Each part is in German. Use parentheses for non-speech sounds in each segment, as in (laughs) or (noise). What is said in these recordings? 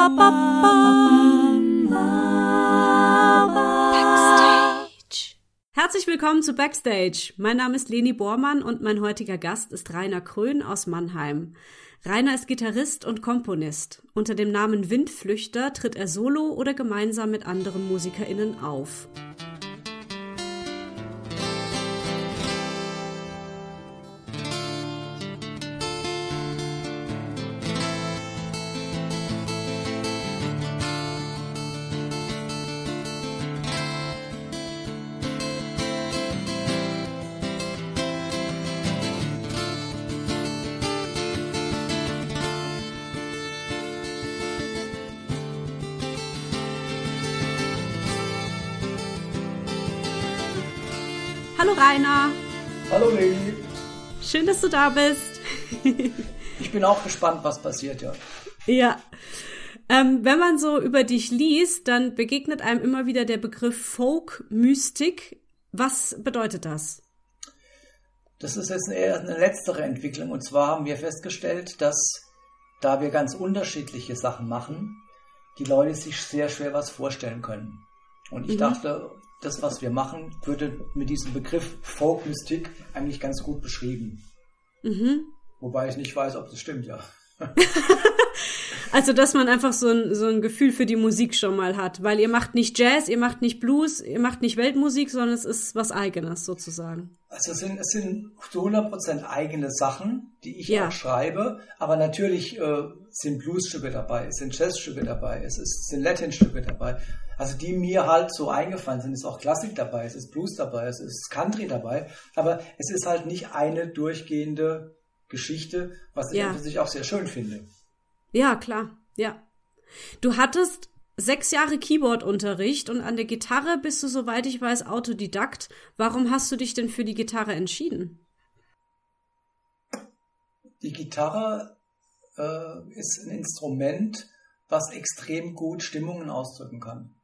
Backstage. Herzlich willkommen zu Backstage. Mein Name ist Leni Bormann und mein heutiger Gast ist Rainer Krön aus Mannheim. Rainer ist Gitarrist und Komponist. Unter dem Namen Windflüchter tritt er solo oder gemeinsam mit anderen MusikerInnen auf. Da bist. ich bin auch gespannt, was passiert, ja. Ja. Ähm, wenn man so über dich liest, dann begegnet einem immer wieder der Begriff Folk-Mystik. Was bedeutet das? Das ist jetzt eher eine letztere Entwicklung. Und zwar haben wir festgestellt, dass da wir ganz unterschiedliche Sachen machen, die Leute sich sehr schwer was vorstellen können. Und ich mhm. dachte, das, was wir machen, würde mit diesem Begriff Folkmystik eigentlich ganz gut beschrieben. Mhm. Wobei ich nicht weiß, ob das stimmt, ja. (laughs) also, dass man einfach so ein, so ein Gefühl für die Musik schon mal hat, weil ihr macht nicht Jazz, ihr macht nicht Blues, ihr macht nicht Weltmusik, sondern es ist was Eigenes sozusagen. Also, es sind, es sind zu 100% eigene Sachen, die ich ja. auch schreibe, aber natürlich äh, sind Bluesstücke dabei, es sind Jazzstücke dabei, es, ist, sind Latinstücke dabei, also die mir halt so eingefallen sind. Es ist auch Klassik dabei, es ist Blues dabei, es ist Country dabei, aber es ist halt nicht eine durchgehende Geschichte, was ich ja. sich auch sehr schön finde. Ja, klar, ja. Du hattest sechs Jahre Keyboard-Unterricht und an der Gitarre bist du, soweit ich weiß, Autodidakt. Warum hast du dich denn für die Gitarre entschieden? Die Gitarre äh, ist ein Instrument, was extrem gut Stimmungen ausdrücken kann.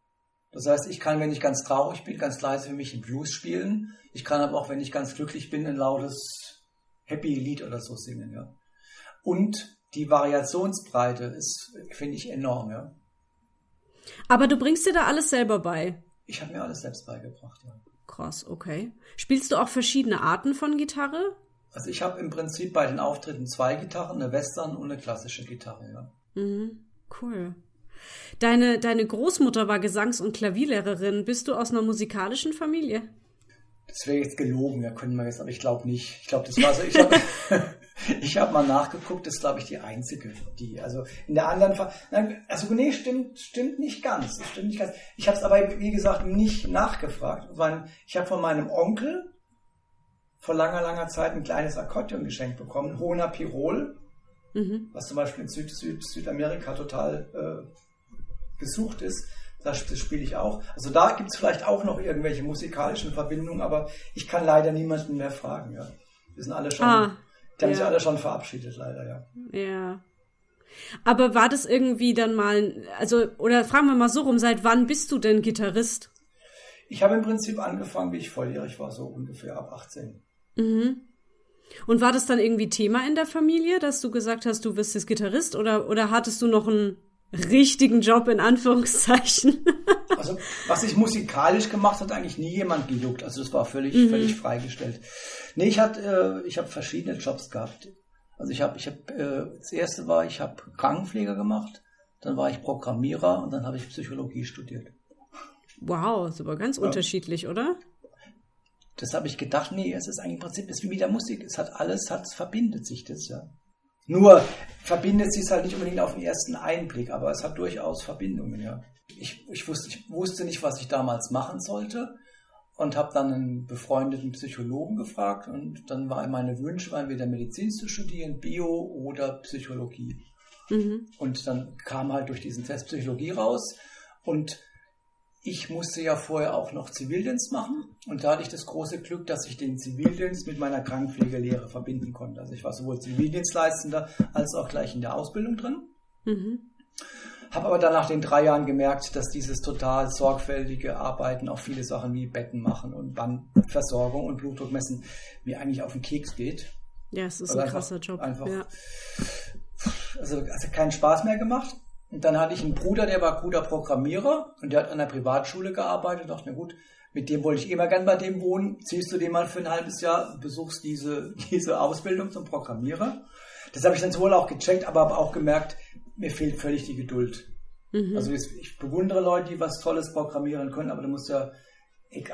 Das heißt, ich kann, wenn ich ganz traurig bin, ganz leise für mich einen Blues spielen. Ich kann aber auch, wenn ich ganz glücklich bin, ein lautes Happy-Lied oder so singen. Ja. Und die Variationsbreite ist, finde ich, enorm. Ja. Aber du bringst dir da alles selber bei? Ich habe mir alles selbst beigebracht, ja. Krass, okay. Spielst du auch verschiedene Arten von Gitarre? Also ich habe im Prinzip bei den Auftritten zwei Gitarren, eine Western und eine klassische Gitarre, ja. Mhm, cool. Deine, deine Großmutter war Gesangs- und Klavierlehrerin. Bist du aus einer musikalischen Familie? Das wäre jetzt gelogen, ja, können wir jetzt, aber ich glaube nicht. Ich glaube, das war so. Ich habe (laughs) hab mal nachgeguckt, das ist, glaube ich, die einzige, die, also in der anderen Fall, also nee, stimmt, stimmt nicht ganz. Stimmt nicht ganz. Ich habe es aber, wie gesagt, nicht nachgefragt, weil ich habe von meinem Onkel vor langer, langer Zeit ein kleines Akkordeon geschenkt bekommen, Hona Pirol, mhm. was zum Beispiel in Süd, Süd, Südamerika total äh, gesucht ist. Das, das spiele ich auch. Also da gibt es vielleicht auch noch irgendwelche musikalischen Verbindungen, aber ich kann leider niemanden mehr fragen. Ja. Wir sind alle schon, ah, die haben ja. sich alle schon verabschiedet, leider, ja. Ja. Aber war das irgendwie dann mal, also, oder fragen wir mal so rum, seit wann bist du denn Gitarrist? Ich habe im Prinzip angefangen, wie ich volljährig war, so ungefähr ab 18. Mhm. Und war das dann irgendwie Thema in der Familie, dass du gesagt hast, du wirst jetzt Gitarrist oder, oder hattest du noch einen richtigen Job in Anführungszeichen. (laughs) also was ich musikalisch gemacht hat, eigentlich nie jemand gejuckt. Also das war völlig, mhm. völlig freigestellt. Nee, ich hatte, äh, ich habe verschiedene Jobs gehabt. Also ich habe, ich habe, äh, das erste war, ich habe Krankenpfleger gemacht, dann war ich Programmierer und dann habe ich Psychologie studiert. Wow, ist aber ganz ja. unterschiedlich, oder? Das habe ich gedacht, nee, es ist eigentlich im Prinzip, es ist wie mit der Musik. Es hat alles, hat, verbindet sich das, ja. Nur verbindet sich es halt nicht unbedingt auf den ersten Einblick, aber es hat durchaus Verbindungen, ja. Ich, ich, wusste, ich wusste nicht, was ich damals machen sollte und habe dann einen befreundeten Psychologen gefragt und dann war meine Wünsche, entweder Medizin zu studieren, Bio oder Psychologie. Mhm. Und dann kam halt durch diesen Test Psychologie raus und ich musste ja vorher auch noch Zivildienst machen und da hatte ich das große Glück, dass ich den Zivildienst mit meiner Krankenpflegelehre verbinden konnte. Also ich war sowohl Zivildienstleistender als auch gleich in der Ausbildung drin. Mhm. Habe aber dann nach den drei Jahren gemerkt, dass dieses total sorgfältige Arbeiten auf viele Sachen wie Betten machen und Bandversorgung und Blutdruck messen mir eigentlich auf den Keks geht. Ja, es ist also ein krasser Job. Einfach, ja. also, also keinen Spaß mehr gemacht. Und dann hatte ich einen Bruder, der war guter Programmierer und der hat an der Privatschule gearbeitet. Ich dachte, na gut, mit dem wollte ich immer gern bei dem wohnen. Ziehst du den mal für ein halbes Jahr, besuchst diese, (laughs) diese Ausbildung zum Programmierer. Das habe ich dann sowohl auch gecheckt, aber habe auch gemerkt, mir fehlt völlig die Geduld. Mhm. Also ich bewundere Leute, die was Tolles programmieren können, aber du musst ja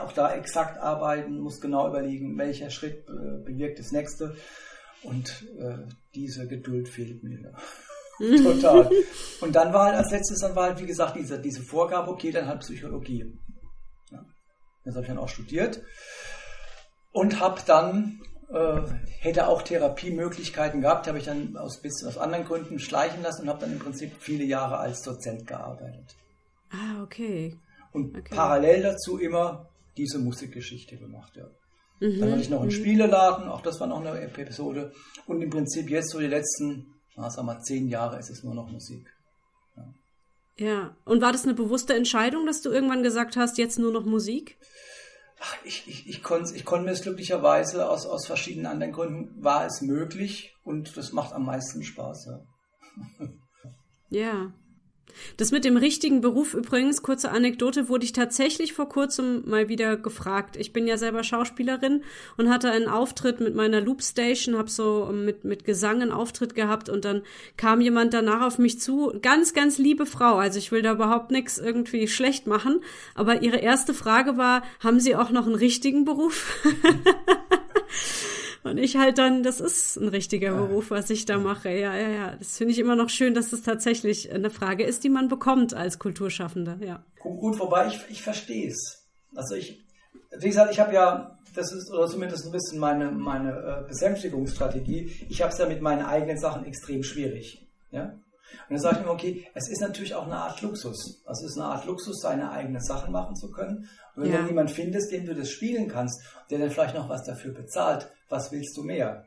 auch da exakt arbeiten, musst genau überlegen, welcher Schritt äh, bewirkt das nächste. Und äh, diese Geduld fehlt mir. (laughs) Total. Und dann war halt als letztes dann war halt, wie gesagt, diese, diese Vorgabe, okay, dann halt Psychologie. Ja. Das habe ich dann auch studiert. Und habe dann, äh, hätte auch Therapiemöglichkeiten gehabt, habe ich dann aus bisschen aus anderen Gründen schleichen lassen und habe dann im Prinzip viele Jahre als Dozent gearbeitet. Ah, okay. Und okay. parallel dazu immer diese Musikgeschichte gemacht, ja. Mhm. Dann hatte ich noch einen mhm. Spieleladen, auch das war noch eine Episode. Und im Prinzip jetzt so die letzten na, sag mal, zehn Jahre ist es nur noch Musik. Ja. ja. Und war das eine bewusste Entscheidung, dass du irgendwann gesagt hast, jetzt nur noch Musik? Ach, ich, ich, ich konnte ich konnt mir es glücklicherweise aus, aus verschiedenen anderen Gründen war es möglich und das macht am meisten Spaß. Ja. ja. Das mit dem richtigen Beruf übrigens, kurze Anekdote, wurde ich tatsächlich vor kurzem mal wieder gefragt. Ich bin ja selber Schauspielerin und hatte einen Auftritt mit meiner Loopstation, habe so mit, mit Gesang einen Auftritt gehabt und dann kam jemand danach auf mich zu. Ganz, ganz liebe Frau. Also ich will da überhaupt nichts irgendwie schlecht machen. Aber ihre erste Frage war, haben Sie auch noch einen richtigen Beruf? (laughs) Und ich halt dann, das ist ein richtiger Beruf, was ich da mache. Ja, ja, ja. Das finde ich immer noch schön, dass das tatsächlich eine Frage ist, die man bekommt als Kulturschaffender, ja. Gut, wobei ich, ich verstehe es. Also ich, wie gesagt, ich habe ja, das ist, oder zumindest ein bisschen meine, meine äh, Besänftigungsstrategie, ich habe es ja mit meinen eigenen Sachen extrem schwierig. Ja? Und dann sage ich mir, okay, es ist natürlich auch eine Art Luxus. Also es ist eine Art Luxus, seine eigenen Sachen machen zu können. Und wenn ja. du jemanden findest, dem du das spielen kannst, der dann vielleicht noch was dafür bezahlt, was willst du mehr?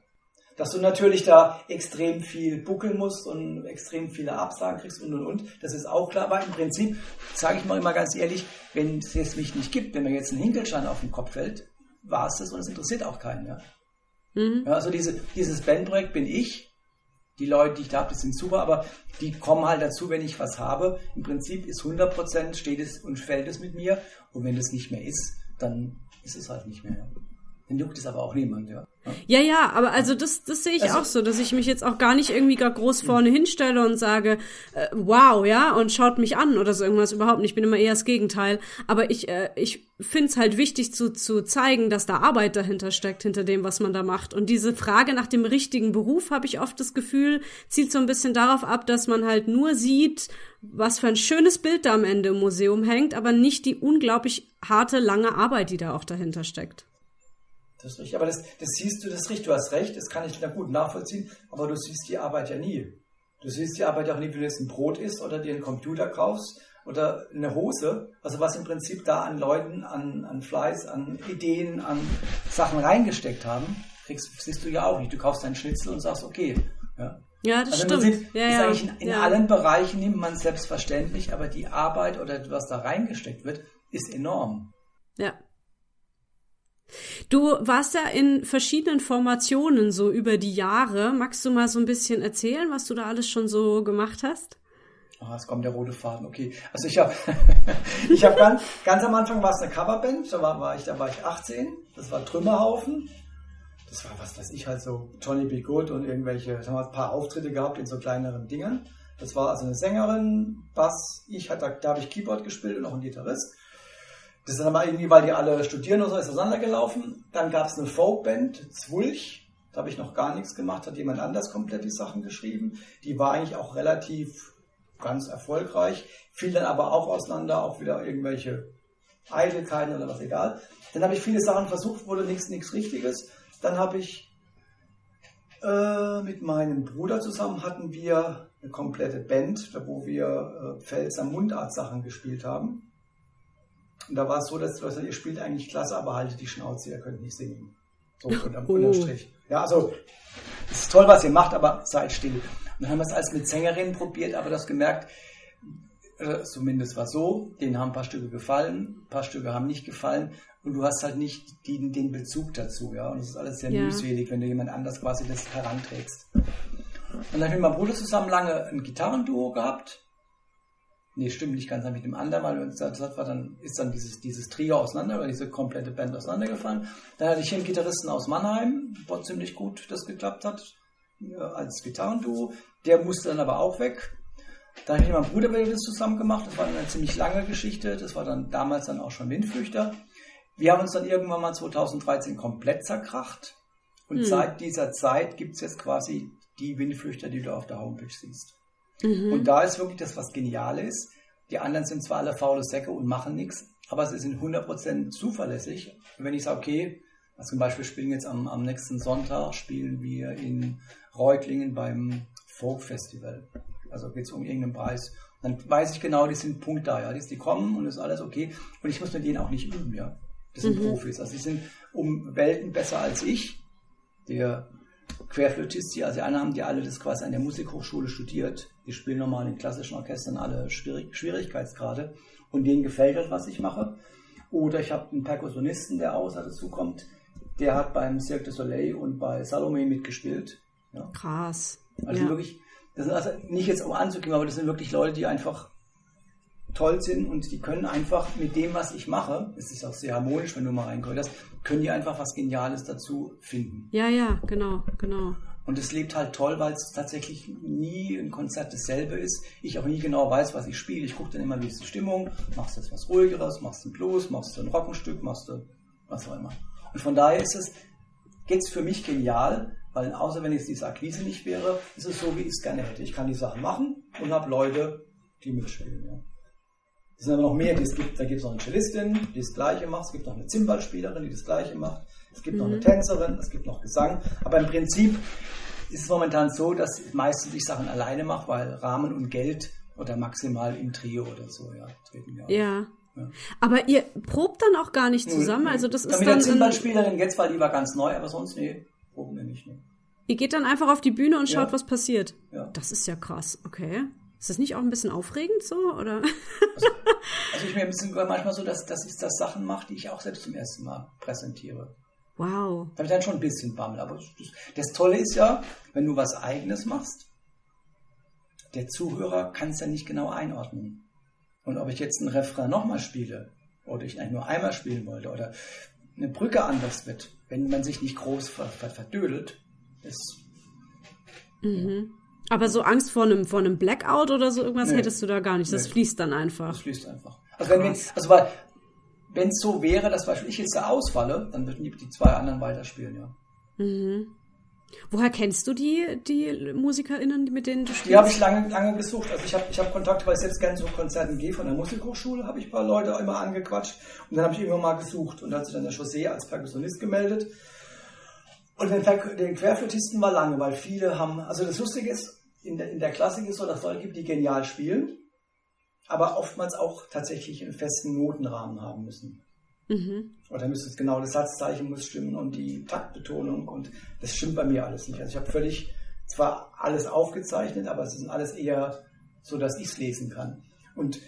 Dass du natürlich da extrem viel buckeln musst und extrem viele Absagen kriegst und und und, das ist auch klar. Aber im Prinzip, sage ich mal immer ganz ehrlich, wenn es jetzt mich nicht gibt, wenn mir jetzt ein Hinkelstein auf den Kopf fällt, war es das und es interessiert auch keinen. Ja? Mhm. ja also diese, dieses Bandprojekt bin ich die Leute, die ich da habe, das sind super, aber die kommen halt dazu, wenn ich was habe. Im Prinzip ist 100% steht es und fällt es mit mir. Und wenn es nicht mehr ist, dann ist es halt nicht mehr. Dann juckt es aber auch niemand, ja. Ja, ja, aber also das, das sehe ich also, auch so, dass ich mich jetzt auch gar nicht irgendwie gar groß vorne hinstelle und sage, äh, wow, ja, und schaut mich an oder so irgendwas überhaupt nicht. Ich bin immer eher das Gegenteil. Aber ich, äh, ich finde es halt wichtig zu, zu zeigen, dass da Arbeit dahinter steckt, hinter dem, was man da macht. Und diese Frage nach dem richtigen Beruf, habe ich oft das Gefühl, zielt so ein bisschen darauf ab, dass man halt nur sieht, was für ein schönes Bild da am Ende im Museum hängt, aber nicht die unglaublich harte, lange Arbeit, die da auch dahinter steckt. Das ist richtig. Aber das, das siehst du, das ist richtig. Du hast recht, das kann ich gut nachvollziehen. Aber du siehst die Arbeit ja nie. Du siehst die Arbeit auch nie, wenn du jetzt ein Brot isst oder dir einen Computer kaufst oder eine Hose. Also was im Prinzip da an Leuten, an, an Fleiß, an Ideen, an Sachen reingesteckt haben, kriegst, siehst du ja auch nicht. Du kaufst deinen Schnitzel und sagst, okay. Ja, ja das also stimmt. Prinzip ja, ist ja. in, in ja. allen Bereichen nimmt man selbstverständlich, aber die Arbeit oder was da reingesteckt wird, ist enorm. Ja, Du warst ja in verschiedenen Formationen so über die Jahre. Magst du mal so ein bisschen erzählen, was du da alles schon so gemacht hast? Oh, es kommt der rote Faden, okay. Also ich habe (laughs) ich hab ganz, ganz am Anfang war es eine Coverband, da war, war ich, da war ich 18, das war Trümmerhaufen. Das war, was weiß ich, halt so Johnny B. Good und irgendwelche, haben wir ein paar Auftritte gehabt in so kleineren Dingen. Das war also eine Sängerin, Bass, ich hatte, da habe ich Keyboard gespielt und noch ein Gitarrist. Das ist dann aber irgendwie, weil die alle studieren oder so, ist auseinandergelaufen. Dann gab es eine Folkband, Zwulch. Da habe ich noch gar nichts gemacht, hat jemand anders komplett die Sachen geschrieben. Die war eigentlich auch relativ ganz erfolgreich, fiel dann aber auch auseinander, auch wieder irgendwelche Eitelkeiten oder was egal. Dann habe ich viele Sachen versucht, wurde nichts, nichts Richtiges. Dann habe ich äh, mit meinem Bruder zusammen hatten wir eine komplette Band, wo wir äh, Pfälzer Mundart-Sachen gespielt haben. Und da war es so, dass du ihr spielt eigentlich klasse, aber haltet die Schnauze, ihr könnt nicht singen. So unterm, oh. Strich. Ja, also es ist toll, was ihr macht, aber seid still. Und dann haben wir es als mit Sängerinnen probiert, aber das gemerkt, äh, zumindest war so, denen haben ein paar Stücke gefallen, ein paar Stücke haben nicht gefallen und du hast halt nicht die, den Bezug dazu, ja. Und das ist alles sehr ja. mühselig, wenn du jemand anders quasi das heranträgst. Und dann habe ich mit meinem Bruder zusammen lange ein Gitarrenduo gehabt Nee, stimmt nicht ganz mit dem anderen, weil das war dann, ist dann dieses, dieses Trio auseinander, oder diese komplette Band auseinandergefallen. Dann hatte ich hier einen Gitarristen aus Mannheim, wo ziemlich gut das geklappt hat, als Gitarrenduo. Der musste dann aber auch weg. Da habe ich mit meinem Bruder das zusammen gemacht. Das war eine ziemlich lange Geschichte. Das war dann damals dann auch schon Windflüchter. Wir haben uns dann irgendwann mal 2013 komplett zerkracht. Und hm. seit dieser Zeit gibt es jetzt quasi die Windflüchter, die du auf der Homepage siehst. Mhm. Und da ist wirklich das, was genial ist. Die anderen sind zwar alle faule Säcke und machen nichts, aber sie sind 100% zuverlässig. wenn ich sage, okay, also zum Beispiel spielen jetzt am, am nächsten Sonntag, spielen wir in Reutlingen beim Folk Festival. Also geht es um irgendeinen Preis. Dann weiß ich genau, die sind Punkt da, ja. Die, die kommen und ist alles okay. Und ich muss mit denen auch nicht üben, ja. Das sind mhm. Profis. Also die sind um Welten besser als ich. Der Querflötist, die Asianer haben die alle das quasi an der Musikhochschule studiert. Die spielen normal in klassischen Orchestern alle Schwierig Schwierigkeitsgrade und denen gefällt das, was ich mache. Oder ich habe einen Perkussionisten, der außer dazu kommt, der hat beim Cirque du Soleil und bei Salome mitgespielt. Ja. Krass. Also ja. wirklich, das sind also nicht jetzt um anzugeben, aber das sind wirklich Leute, die einfach toll sind und die können einfach mit dem, was ich mache, es ist auch sehr harmonisch, wenn du mal reingehört können die einfach was Geniales dazu finden. Ja, ja, genau, genau. Und es lebt halt toll, weil es tatsächlich nie ein Konzert dasselbe ist. Ich auch nie genau weiß, was ich spiele. Ich gucke dann immer, wie ist die Stimmung. Machst du jetzt was ruhigeres, machst du ein Blues, machst du ein Rockenstück, machst du was auch immer. Und von daher ist es, geht's für mich genial, weil außer wenn jetzt diese Akquise nicht wäre, ist es so, wie ich es gerne hätte. Ich kann die Sachen machen und habe Leute, die mitspielen. Ja. Es sind aber noch mehr, es gibt. Da gibt es noch eine Cellistin, die das Gleiche macht. Es gibt noch eine Zimbelspielerin, die das Gleiche macht. Es gibt mhm. noch eine mhm. Tänzerin, es gibt noch Gesang. Aber im Prinzip ist es momentan so, dass meistens ich Sachen alleine mache, weil Rahmen und Geld oder maximal im Trio oder so ja, treten wir ja. ja. Aber ihr probt dann auch gar nicht zusammen? Also das ist dann. Mit der Zimbelspielerin jetzt, weil die war ganz neu, aber sonst, nee, proben wir nicht. Nee. Ihr geht dann einfach auf die Bühne und schaut, ja. was passiert. Ja. Das ist ja krass, okay. Ist das nicht auch ein bisschen aufregend so? Oder? Also, (laughs) also ich mir ein bisschen manchmal so, dass, dass ich das Sachen mache, die ich auch selbst zum ersten Mal präsentiere. Wow. Da habe ich dann schon ein bisschen Bammel. Aber das, Tolle ist ja, wenn du was Eigenes machst, der Zuhörer kann es ja nicht genau einordnen. Und ob ich jetzt ein Refrain nochmal spiele oder ich eigentlich nur einmal spielen wollte oder eine Brücke anders wird, wenn man sich nicht groß verdödelt, ist. Mhm. Aber so Angst vor einem, vor einem Blackout oder so irgendwas nee. hättest du da gar nicht. Das nee. fließt dann einfach. Das fließt einfach. Also, wenn wir, also weil, wenn es so wäre, dass beispielsweise ich jetzt da ausfalle, dann würden die, die zwei anderen weiterspielen, ja. Mhm. Woher kennst du die, die MusikerInnen, mit denen du spielst? Die habe ich lange, lange gesucht. Also ich habe ich hab Kontakt, weil ich selbst gerne zu Konzerten gehe von der Musikhochschule, habe ich ein paar Leute immer angequatscht und dann habe ich immer mal gesucht und dann hat sich dann der Chaussee als Perkussionist gemeldet und den, den Querflötisten war lange, weil viele haben, also das Lustige ist, in der, in der Klassik ist so, dass es Leute gibt, die genial spielen, aber oftmals auch tatsächlich einen festen Notenrahmen haben müssen. Mhm. Oder müsste es genau das Satzzeichen muss stimmen und die Taktbetonung und das stimmt bei mir alles nicht. Also ich habe völlig zwar alles aufgezeichnet, aber es ist alles eher so, dass ich es lesen kann. Und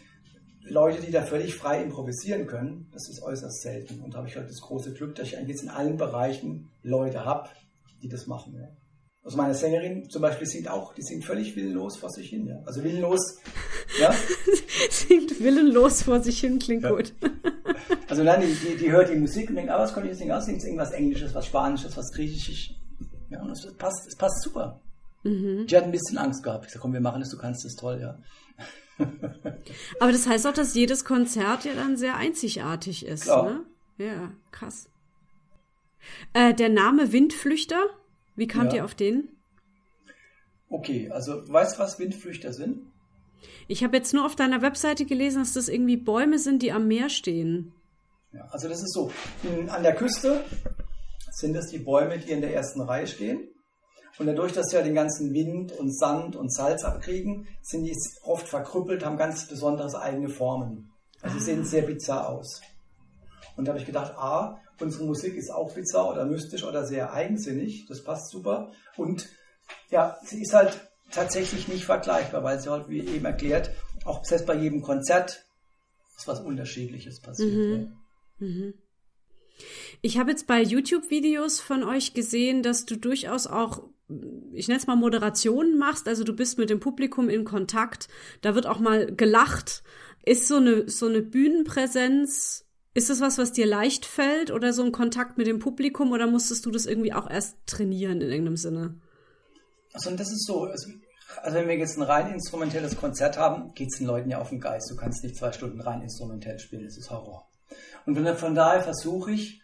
Leute, die da völlig frei improvisieren können, das ist äußerst selten. Und da habe ich halt das große Glück, dass ich eigentlich jetzt in allen Bereichen Leute habe, die das machen. Ja. Also meine Sängerin zum Beispiel singt auch, die singt völlig willenlos vor sich hin. Ja. Also willenlos, (laughs) ja. singt willenlos vor sich hin, klingt ja. gut. (laughs) also dann, die, die, die, hört die Musik und denkt, ah, was könnte ich jetzt singen? Ah, singt irgendwas Englisches, was Spanisches, was Griechisches. Ja, und es passt, es passt super. Mhm. Die hat ein bisschen Angst gehabt. Ich sage, komm, wir machen das, du kannst das toll, ja. Aber das heißt auch, dass jedes Konzert ja dann sehr einzigartig ist. Klar. Ne? Ja, krass. Äh, der Name Windflüchter, wie kamt ja. ihr auf den? Okay, also weißt du, was Windflüchter sind? Ich habe jetzt nur auf deiner Webseite gelesen, dass das irgendwie Bäume sind, die am Meer stehen. Ja, also das ist so. An der Küste sind es die Bäume, die in der ersten Reihe stehen. Und dadurch, dass sie ja den ganzen Wind und Sand und Salz abkriegen, sind die oft verkrüppelt, haben ganz besonders eigene Formen. Also sie sehen sehr bizarr aus. Und da habe ich gedacht, ah, unsere Musik ist auch bizarr oder mystisch oder sehr eigensinnig. Das passt super. Und ja, sie ist halt tatsächlich nicht vergleichbar, weil sie halt, wie eben erklärt, auch selbst bei jedem Konzert ist was Unterschiedliches passiert. Mhm. Ja. Mhm. Ich habe jetzt bei YouTube-Videos von euch gesehen, dass du durchaus auch ich nenne es mal Moderationen machst, also du bist mit dem Publikum in Kontakt, da wird auch mal gelacht. Ist so eine, so eine Bühnenpräsenz, ist das was, was dir leicht fällt oder so ein Kontakt mit dem Publikum oder musstest du das irgendwie auch erst trainieren in irgendeinem Sinne? Also das ist so, also, also wenn wir jetzt ein rein instrumentelles Konzert haben, geht es den Leuten ja auf den Geist. Du kannst nicht zwei Stunden rein instrumentell spielen, das ist Horror. Und von daher versuche ich,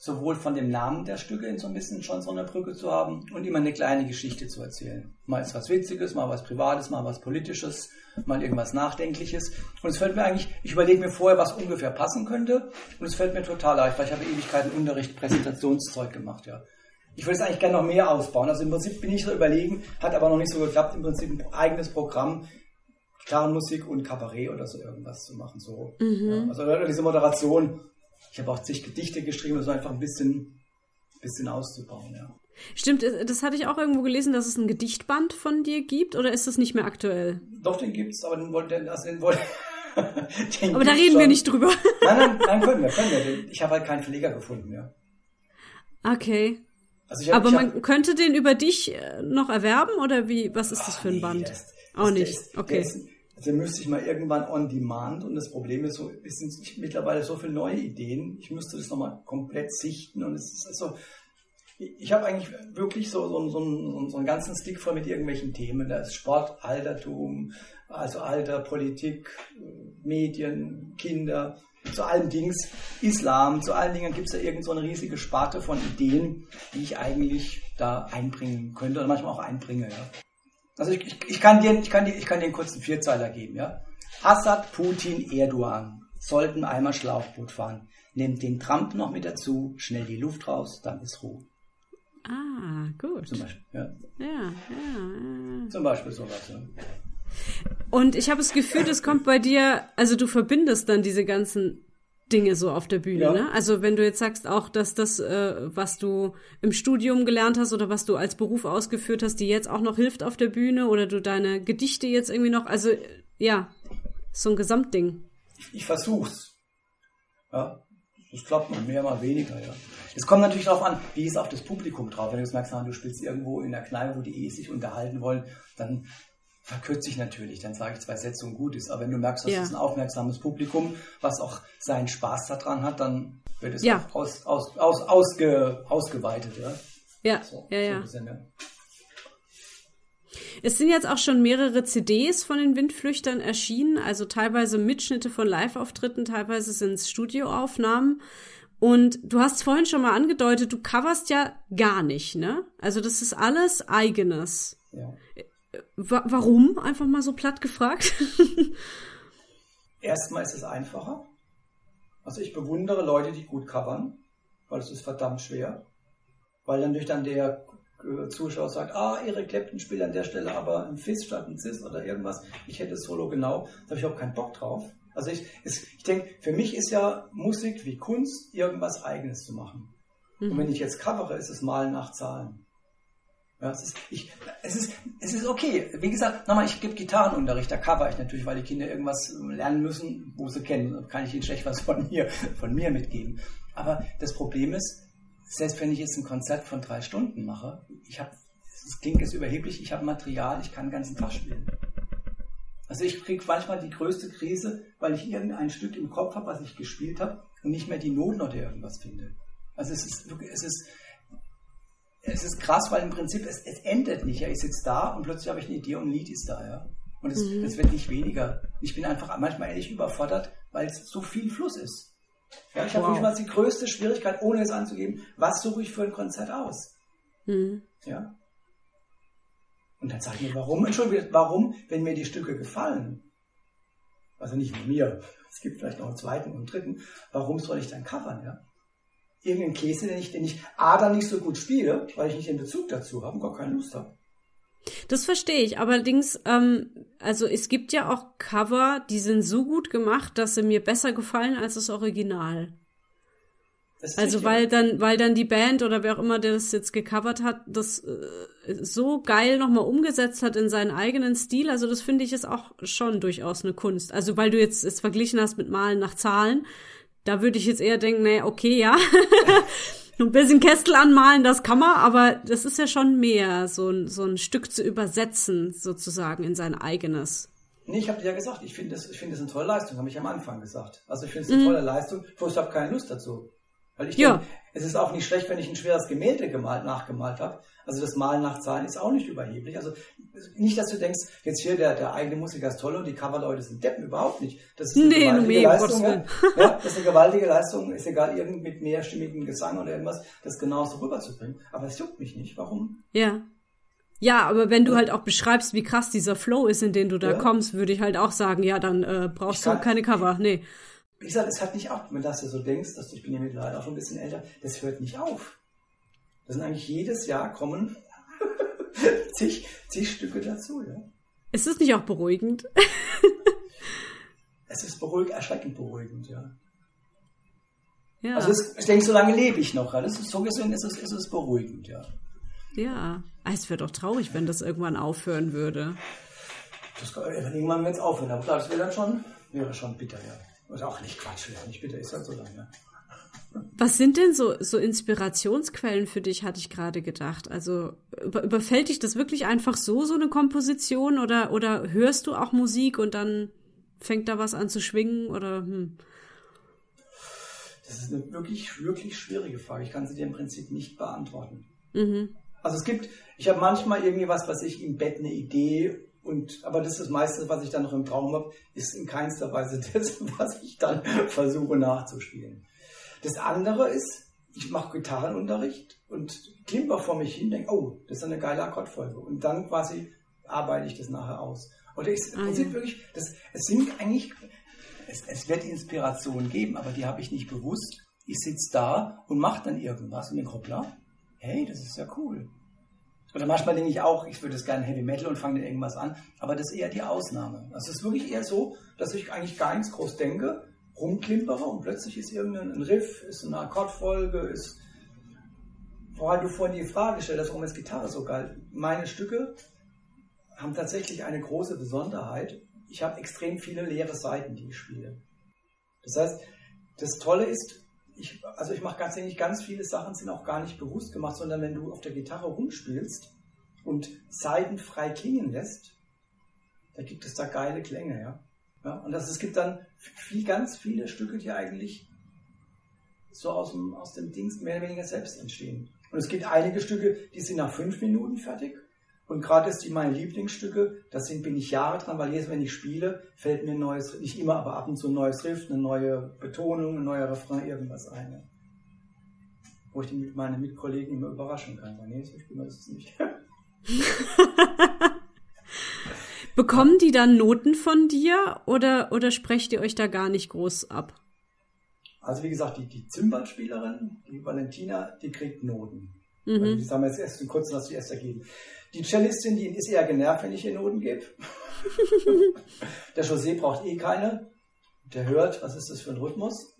sowohl von dem Namen der Stücke so ein bisschen schon so eine Brücke zu haben und immer eine kleine Geschichte zu erzählen. Mal ist was Witziges, mal was Privates, mal was Politisches, mal irgendwas Nachdenkliches. Und es fällt mir eigentlich, ich überlege mir vorher, was ungefähr passen könnte und es fällt mir total leicht, weil ich habe Ewigkeiten Unterricht, Präsentationszeug gemacht, ja. Ich würde es eigentlich gerne noch mehr ausbauen. Also im Prinzip bin ich so überlegen, hat aber noch nicht so geklappt, im Prinzip ein eigenes Programm, Gitarrenmusik und Kabarett oder so irgendwas zu machen. So. Mhm. Ja, also diese Moderation ich habe auch zig Gedichte geschrieben, so einfach ein bisschen, bisschen auszubauen, ja. Stimmt, äh, das hatte ich auch irgendwo gelesen, dass es ein Gedichtband von dir gibt, oder ist das nicht mehr aktuell? Doch, den gibt es, aber den wollte, also den wollte, (laughs) den aber da reden schon. wir nicht drüber. (laughs) nein, nein, nein, können wir, können wir. Ich habe halt keinen Verleger gefunden, ja. Okay. Also hab, aber man hab, könnte den über dich äh, noch erwerben, oder wie, was ist das für ein nee, Band? Das, das, auch nicht, ist, okay. Ist, also müsste ich mal irgendwann on demand und das Problem ist so, es sind mittlerweile so viele neue Ideen. Ich müsste das nochmal komplett sichten und es ist also, ich habe eigentlich wirklich so, so, so, so, einen ganzen Stick voll mit irgendwelchen Themen. Da ist Sport, Altertum, also Alter, Politik, Medien, Kinder, zu allen Dings, Islam, zu allen Dingen gibt es da irgend so eine riesige Sparte von Ideen, die ich eigentlich da einbringen könnte oder manchmal auch einbringe. Ja. Also ich, ich, ich, kann dir, ich, kann dir, ich kann dir einen kurzen Vierzeiler geben. Ja? Assad, Putin, Erdogan sollten einmal Schlauchboot fahren. Nehmt den Trump noch mit dazu, schnell die Luft raus, dann ist Ruhe. Ah, gut. Zum Beispiel, ja. Ja, ja, ja. Zum Beispiel sowas, ja. Und ich habe das Gefühl, das kommt bei dir, also du verbindest dann diese ganzen Dinge so auf der Bühne. Ja. Ne? Also wenn du jetzt sagst auch, dass das, äh, was du im Studium gelernt hast oder was du als Beruf ausgeführt hast, die jetzt auch noch hilft auf der Bühne oder du deine Gedichte jetzt irgendwie noch, also ja, so ein Gesamtding. Ich, ich versuch's. Ja, das klappt mal mehr, mal weniger, ja. Es kommt natürlich darauf an, wie ist auch das Publikum drauf. Wenn du jetzt merkst, du spielst irgendwo in der Kneipe, wo die eh sich unterhalten wollen, dann verkürze ich natürlich, dann sage ich zwei Sätze und gut ist. Aber wenn du merkst, das ja. ist ein aufmerksames Publikum, was auch seinen Spaß daran hat, dann wird es ja. aus, aus, aus, ausge, ausgeweitet. Ja, ja, so, ja. So ja. Es sind jetzt auch schon mehrere CDs von den Windflüchtern erschienen, also teilweise Mitschnitte von Live-Auftritten, teilweise sind es Studioaufnahmen. Und du hast vorhin schon mal angedeutet, du coverst ja gar nicht, ne? Also das ist alles eigenes. Ja. Warum? Einfach mal so platt gefragt. (laughs) Erstmal ist es einfacher. Also ich bewundere Leute, die gut covern, weil es ist verdammt schwer. Weil dann durch dann der äh, Zuschauer sagt, ah, Erik Clapton spielt an der Stelle aber ein Fizz statt ein Cis oder irgendwas. Ich hätte es Solo genau. Da habe ich auch keinen Bock drauf. Also ich, ich denke, für mich ist ja Musik wie Kunst, irgendwas Eigenes zu machen. Mhm. Und wenn ich jetzt covere, ist es Malen nach Zahlen. Ja, es, ist, ich, es, ist, es ist okay. Wie gesagt, nochmal, ich gebe Gitarrenunterricht, da cover ich natürlich, weil die Kinder irgendwas lernen müssen, wo sie kennen. Da kann ich ihnen schlecht was von mir, von mir mitgeben. Aber das Problem ist, selbst wenn ich jetzt ein Konzert von drei Stunden mache, ich habe, es klingt jetzt überheblich, ich habe Material, ich kann den ganzen Tag spielen. Also ich kriege manchmal die größte Krise, weil ich irgendein Stück im Kopf habe, was ich gespielt habe und nicht mehr die Noten oder irgendwas finde. Also es ist, es ist, es ist krass, weil im Prinzip es, es endet nicht. Ja, ich sitze da und plötzlich habe ich eine Idee und ein Lied ist da, ja. Und es, mhm. es wird nicht weniger. Ich bin einfach manchmal ehrlich überfordert, weil es so viel Fluss ist. Ja, ich wow. habe manchmal die größte Schwierigkeit, ohne es anzugeben, was suche ich für ein Konzert aus? Mhm. Ja. Und dann sage ich mir, warum, Entschuldigung, warum, wenn mir die Stücke gefallen, also nicht nur mir, es gibt vielleicht noch einen zweiten und einen dritten, warum soll ich dann covern, ja? Irgendeinen Käse, den ich, den ich A dann nicht so gut spiele, weil ich nicht den Bezug dazu habe und gar keine Lust habe. Das verstehe ich. Allerdings, ähm, also es gibt ja auch Cover, die sind so gut gemacht, dass sie mir besser gefallen als das Original. Das also richtig. weil dann, weil dann die Band oder wer auch immer, der das jetzt gecovert hat, das äh, so geil nochmal umgesetzt hat in seinen eigenen Stil. Also das finde ich ist auch schon durchaus eine Kunst. Also weil du jetzt es verglichen hast mit Malen nach Zahlen, da würde ich jetzt eher denken, nee, okay, ja. (laughs) ein bisschen Kästel anmalen, das kann man, aber das ist ja schon mehr, so ein, so ein Stück zu übersetzen, sozusagen, in sein eigenes. Nee, ich habe dir ja gesagt, ich finde das, ich finde das eine tolle Leistung, habe ich am Anfang gesagt. Also ich finde es eine mhm. tolle Leistung, bloß ich habe keine Lust dazu. Weil ich ja. denke, es ist auch nicht schlecht, wenn ich ein schweres Gemälde gemalt, nachgemalt habe. Also das Malen nach Zahlen ist auch nicht überheblich. Also nicht, dass du denkst, jetzt hier der, der eigene Musiker ist toll und die Coverleute sind Deppen, überhaupt nicht. Das ist eine nee, gewaltige nee, Leistung. Ja. ja. das ist eine gewaltige Leistung, ist egal, irgend mit mehrstimmigen Gesang oder irgendwas, das genauso rüberzubringen. Aber es juckt mich nicht. Warum? Ja. Ja, aber wenn du halt auch beschreibst, wie krass dieser Flow ist, in den du da ja. kommst, würde ich halt auch sagen, ja, dann äh, brauchst kann, du keine Cover. Nee. Wie gesagt, es hört nicht auf, wenn du das so denkst, dass du, ich bin ja mittlerweile auch schon ein bisschen älter, das hört nicht auf. Das sind eigentlich jedes Jahr kommen (laughs) zig, zig Stücke dazu, ja. Ist es nicht auch beruhigend? es ist beruhigend, erschreckend beruhigend, ja. Ja. Also es, ich denke, so lange lebe ich noch. Das ist, so gesehen ist es, ist es beruhigend, ja. Ja, ah, es wäre doch traurig, wenn das irgendwann aufhören würde. Das, irgendwann wird es aufhören, aber klar, das wäre dann schon, wäre schon bitter, ja. Oder auch nicht Quatsch, wäre nicht bitter, ist halt so lange. Was sind denn so, so Inspirationsquellen für dich, hatte ich gerade gedacht. Also über, überfällt dich das wirklich einfach so, so eine Komposition? Oder, oder hörst du auch Musik und dann fängt da was an zu schwingen? Oder, hm? Das ist eine wirklich, wirklich schwierige Frage. Ich kann sie dir im Prinzip nicht beantworten. Mhm. Also es gibt, ich habe manchmal irgendwie was, was ich im Bett eine Idee und, aber das ist das meiste, was ich dann noch im Traum habe, ist in keinster Weise (laughs) das, was ich dann versuche nachzuspielen. Das andere ist, ich mache Gitarrenunterricht und klimper vor mich hin, denke, oh, das ist eine geile Akkordfolge. Und dann quasi arbeite ich das nachher aus. Oder ist im ah, ja. wirklich, das, es sind eigentlich, es, es wird Inspiration geben, aber die habe ich nicht bewusst. Ich sitze da und mache dann irgendwas und denke, hoppla, hey, das ist ja cool. Oder manchmal denke ich auch, ich würde es gerne Heavy Metal und fange dann irgendwas an, aber das ist eher die Ausnahme. Also es ist wirklich eher so, dass ich eigentlich gar nichts groß denke, rumklimpere und plötzlich ist irgendein Riff, ist eine Akkordfolge, ist, weil du vorhin die Frage gestellt hast, warum ist Gitarre so geil? Meine Stücke haben tatsächlich eine große Besonderheit. Ich habe extrem viele leere Seiten, die ich spiele. Das heißt, das Tolle ist, ich, also ich mache ganz ehrlich, ganz viele Sachen sind auch gar nicht bewusst gemacht, sondern wenn du auf der Gitarre rumspielst und Seiten frei klingen lässt, da gibt es da geile Klänge, ja. Ja, und das, es gibt dann viel, ganz viele Stücke, die eigentlich so aus dem, aus dem Dings mehr oder weniger selbst entstehen. Und es gibt einige Stücke, die sind nach fünf Minuten fertig. Und gerade ist die meine Lieblingsstücke, da sind, bin ich Jahre dran, weil jedes Mal, wenn ich spiele, fällt mir ein neues, nicht immer, aber ab und zu ein neues Riff, eine neue Betonung, ein neuer Refrain, irgendwas ein. Ja. Wo ich die mit meine Mitkollegen immer überraschen kann. Nee, so spielen wir das nicht. (laughs) (laughs) Bekommen die dann Noten von dir oder, oder sprecht ihr euch da gar nicht groß ab? Also wie gesagt, die, die Zimbalspielerin, die Valentina, die kriegt Noten. Mhm. Also die sagen jetzt erst kurz was die erst ergeben. Die Cellistin, die ist eher genervt, wenn ich ihr Noten gebe. (laughs) der José braucht eh keine. Der hört, was ist das für ein Rhythmus?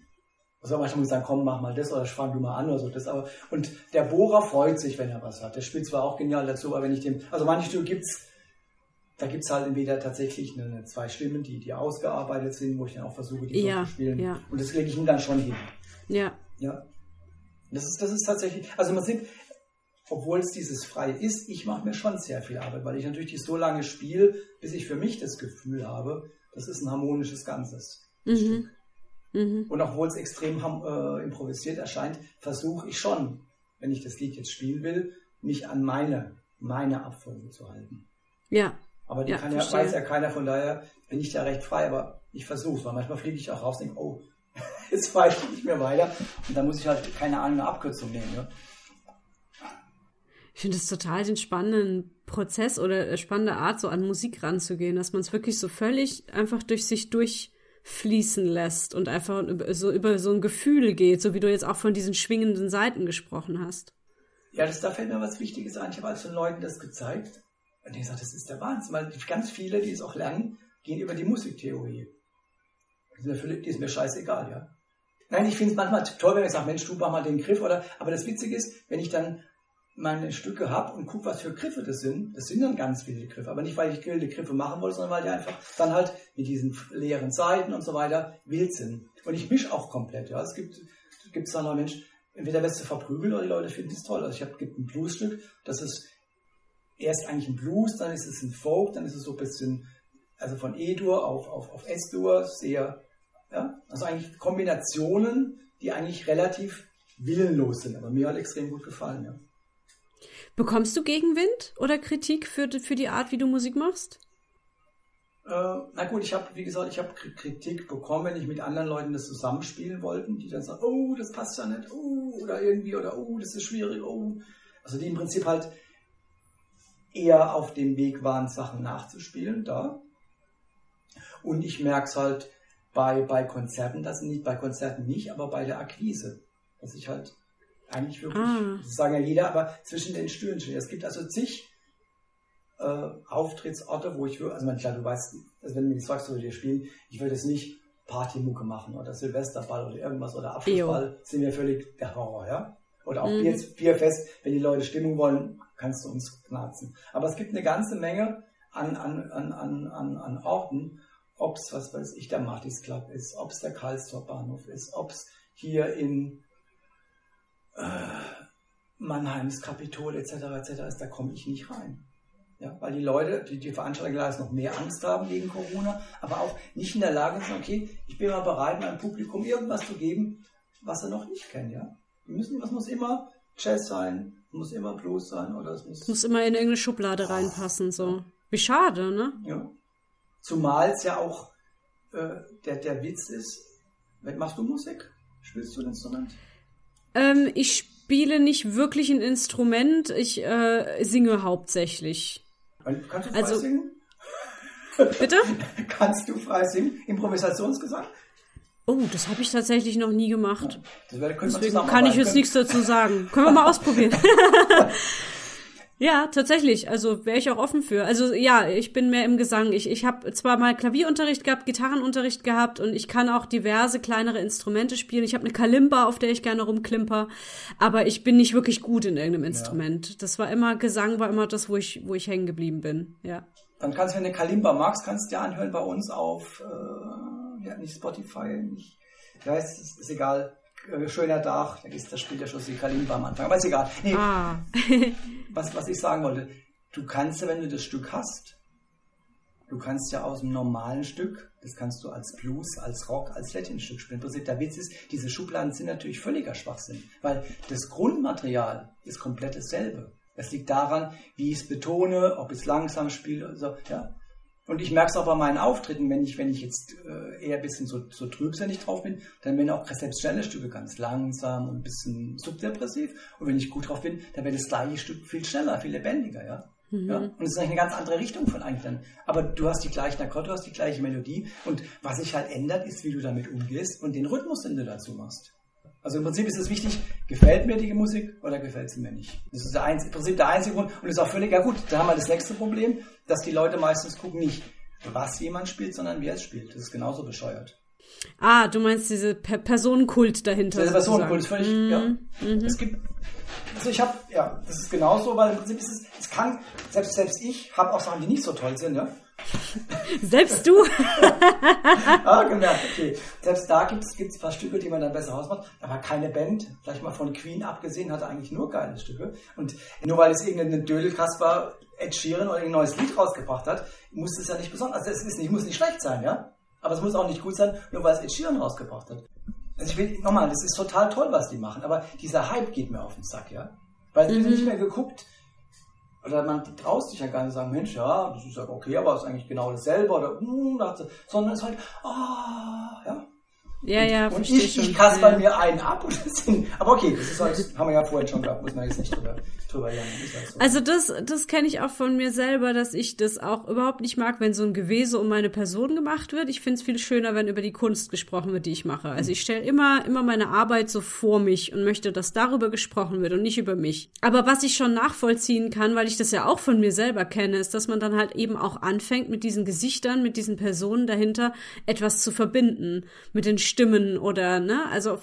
Also manchmal sagen, komm, mach mal das oder fang du mal an oder so. Das aber, und der Bohrer freut sich, wenn er was hat. Der spielt zwar auch genial dazu, aber wenn ich dem, also manche Stücke gibt's da gibt es halt entweder tatsächlich eine, zwei Stimmen, die, die ausgearbeitet sind, wo ich dann auch versuche, die ja, zu spielen. Ja. Und das lege ich ihm dann schon hin. Ja. Ja. Das ist, das ist tatsächlich, also man sieht, obwohl es dieses frei ist, ich mache mir schon sehr viel Arbeit, weil ich natürlich die so lange spiele, bis ich für mich das Gefühl habe, das ist ein harmonisches Ganzes. Mhm. Mhm. Und obwohl es extrem äh, improvisiert erscheint, versuche ich schon, wenn ich das Lied jetzt spielen will, mich an meine, meine Abfolge zu halten. Ja. Aber die ja, kann ja, weiß ja keiner, von daher bin ich da recht frei, aber ich versuche es, weil manchmal fliege ich auch raus und denke, oh, (laughs) jetzt weiß ich nicht mehr weiter. Und dann muss ich halt keine Ahnung eine Abkürzung nehmen. Ja? Ich finde es total den spannenden Prozess oder spannende Art, so an Musik ranzugehen, dass man es wirklich so völlig einfach durch sich durchfließen lässt und einfach so über so ein Gefühl geht, so wie du jetzt auch von diesen schwingenden Seiten gesprochen hast. Ja, das, da fällt mir was Wichtiges ein. Ich habe also Leuten das gezeigt und ich sage, das ist der Wahnsinn, weil ganz viele, die es auch lernen, gehen über die Musiktheorie. Die ist mir scheißegal, ja. Nein, ich finde es manchmal toll, wenn ich sage, Mensch, du mach mal den Griff oder, aber das Witzige ist, wenn ich dann meine Stücke habe und gucke, was für Griffe das sind, das sind dann ganz viele Griffe, aber nicht, weil ich wilde Griffe machen wollte, sondern weil die einfach dann halt mit diesen leeren Seiten und so weiter wild sind. Und ich mische auch komplett, ja. Es gibt, gibt es dann noch Mensch, entweder wirst du verprügelt oder die Leute finden es toll. Also ich habe ein Bluesstück, das ist erst eigentlich ein Blues, dann ist es ein Folk, dann ist es so ein bisschen, also von E-Dur auf, auf, auf S-Dur, sehr, ja, also eigentlich Kombinationen, die eigentlich relativ willenlos sind, aber mir hat extrem gut gefallen, ja. Bekommst du Gegenwind oder Kritik für, für die Art, wie du Musik machst? Äh, na gut, ich habe, wie gesagt, ich habe Kritik bekommen, wenn ich mit anderen Leuten das zusammenspielen wollten, die dann sagen, oh, das passt ja nicht, oh, oder irgendwie, oder oh, das ist schwierig, oh. Also die im Prinzip halt eher auf dem Weg waren, Sachen nachzuspielen da. Und ich merke es halt bei, bei Konzerten, das nicht, bei Konzerten nicht, aber bei der Akquise. Dass ich halt eigentlich wirklich, ah. das sagen ja jeder, aber zwischen den Stühlen stehe. Es gibt also zig äh, Auftrittsorte, wo ich, also klar, du weißt, also wenn du mich fragst, soll ich spielen, ich würde jetzt nicht Partymucke machen oder Silvesterball oder irgendwas oder Abschlussball, sind mir völlig der Horror, ja. Oder auch mhm. Bier, Bierfest, wenn die Leute Stimmung wollen, kannst du uns knarzen. Aber es gibt eine ganze Menge an, an, an, an, an Orten, ob es, was weiß ich, der Martis Club ist, ob es der Karlstor Bahnhof ist, ob es hier in äh, Mannheims Kapitol etc. etc. ist, da komme ich nicht rein. Ja, weil die Leute, die, die Veranstalter noch mehr Angst haben wegen Corona, aber auch nicht in der Lage sind, okay, ich bin mal bereit, meinem Publikum irgendwas zu geben, was sie noch nicht kennen, ja. Wir müssen, das muss immer Jazz sein, muss immer Blues sein oder es muss. Muss immer in irgendeine Schublade oh. reinpassen, so. Wie schade, ne? Ja. Zumal es ja auch äh, der, der Witz ist, machst du Musik? Spielst du ein Instrument? Ähm, ich spiele nicht wirklich ein Instrument, ich äh, singe hauptsächlich. Kannst du frei also, singen? Bitte? (laughs) Kannst du frei singen? Improvisationsgesang? Oh, das habe ich tatsächlich noch nie gemacht. Ja, wäre, Deswegen kann ich jetzt nichts dazu sagen. Können wir mal ausprobieren. (laughs) ja, tatsächlich. Also wäre ich auch offen für. Also ja, ich bin mehr im Gesang. Ich, ich habe zwar mal Klavierunterricht gehabt, Gitarrenunterricht gehabt und ich kann auch diverse kleinere Instrumente spielen. Ich habe eine Kalimba, auf der ich gerne rumklimper, aber ich bin nicht wirklich gut in irgendeinem Instrument. Ja. Das war immer Gesang, war immer das, wo ich, wo ich hängen geblieben bin. Ja. Dann kannst du, wenn du Kalimba magst, kannst du dir anhören bei uns auf. Äh ja, nicht Spotify, nicht, ja, ist, ist, ist egal. Äh, schöner Dach, da, ist, da spielt ja schon die Kalimba am Anfang, aber ist egal. Nee, ah. (laughs) was, was ich sagen wollte, du kannst ja, wenn du das Stück hast, du kannst ja aus einem normalen Stück, das kannst du als Blues, als Rock, als Latin-Stück spielen. Prinzip der Witz ist, diese Schubladen sind natürlich völliger Schwachsinn, weil das Grundmaterial ist komplett dasselbe. Es liegt daran, wie ich es betone, ob ich es langsam spiele, so, ja. Und ich merke es auch bei meinen Auftritten, wenn ich, wenn ich jetzt äh, eher ein bisschen so, so trübsinnig drauf bin, dann werden auch selbst schnelle Stücke ganz langsam und ein bisschen subdepressiv. Und wenn ich gut drauf bin, dann wird das gleiche Stück viel schneller, viel lebendiger, ja. Mhm. ja? Und es ist eigentlich eine ganz andere Richtung von eigentlich dann. Aber du hast die gleichen Akkorde, du hast die gleiche Melodie. Und was sich halt ändert, ist, wie du damit umgehst und den Rhythmus, den du dazu machst. Also im Prinzip ist es wichtig, gefällt mir die Musik oder gefällt sie mir nicht. Das ist der einzige, im Prinzip der einzige Grund und ist auch völlig, ja gut, da haben wir das nächste Problem, dass die Leute meistens gucken nicht, was jemand spielt, sondern wie er es spielt. Das ist genauso bescheuert. Ah, du meinst diese per Personenkult dahinter. Dieser Personenkult ist völlig, mm, ja. Mhm. Es gibt, also ich habe, ja, das ist genauso, weil im Prinzip ist es, es kann, selbst, selbst ich habe auch Sachen, die nicht so toll sind, ja. Selbst du? (laughs) ah, gemerkt, okay. Selbst da gibt es ein paar Stücke, die man dann besser ausmacht, aber keine Band, vielleicht mal von Queen abgesehen, hatte eigentlich nur geile Stücke. Und nur weil es irgendeinen Dödelkasper Ed Sheeran oder ein neues Lied rausgebracht hat, muss es ja nicht besonders, also es ist nicht, muss nicht schlecht sein, ja? Aber es muss auch nicht gut sein, nur weil es Ed Sheeran rausgebracht hat. Also ich will, nochmal, das ist total toll, was die machen, aber dieser Hype geht mir auf den Sack, ja? Weil mhm. nicht mehr geguckt, oder man traust sich ja gar nicht sagen, Mensch, ja, das ist ja okay, aber es ist eigentlich genau dasselbe oder, hm, sondern es ist halt, ah, ja, ja, ja, und verstehe ich, schon. Ich kasse bei mir einen ab (laughs) aber okay, das ist halt, haben wir ja vorhin schon gehabt, muss man jetzt nicht drüber, drüber lernen. Halt so. Also das, das kenne ich auch von mir selber, dass ich das auch überhaupt nicht mag, wenn so ein Gewese um meine Person gemacht wird. Ich finde es viel schöner, wenn über die Kunst gesprochen wird, die ich mache. Also ich stelle immer, immer meine Arbeit so vor mich und möchte, dass darüber gesprochen wird und nicht über mich. Aber was ich schon nachvollziehen kann, weil ich das ja auch von mir selber kenne, ist, dass man dann halt eben auch anfängt, mit diesen Gesichtern, mit diesen Personen dahinter etwas zu verbinden. Mit den Stimmen oder, ne, also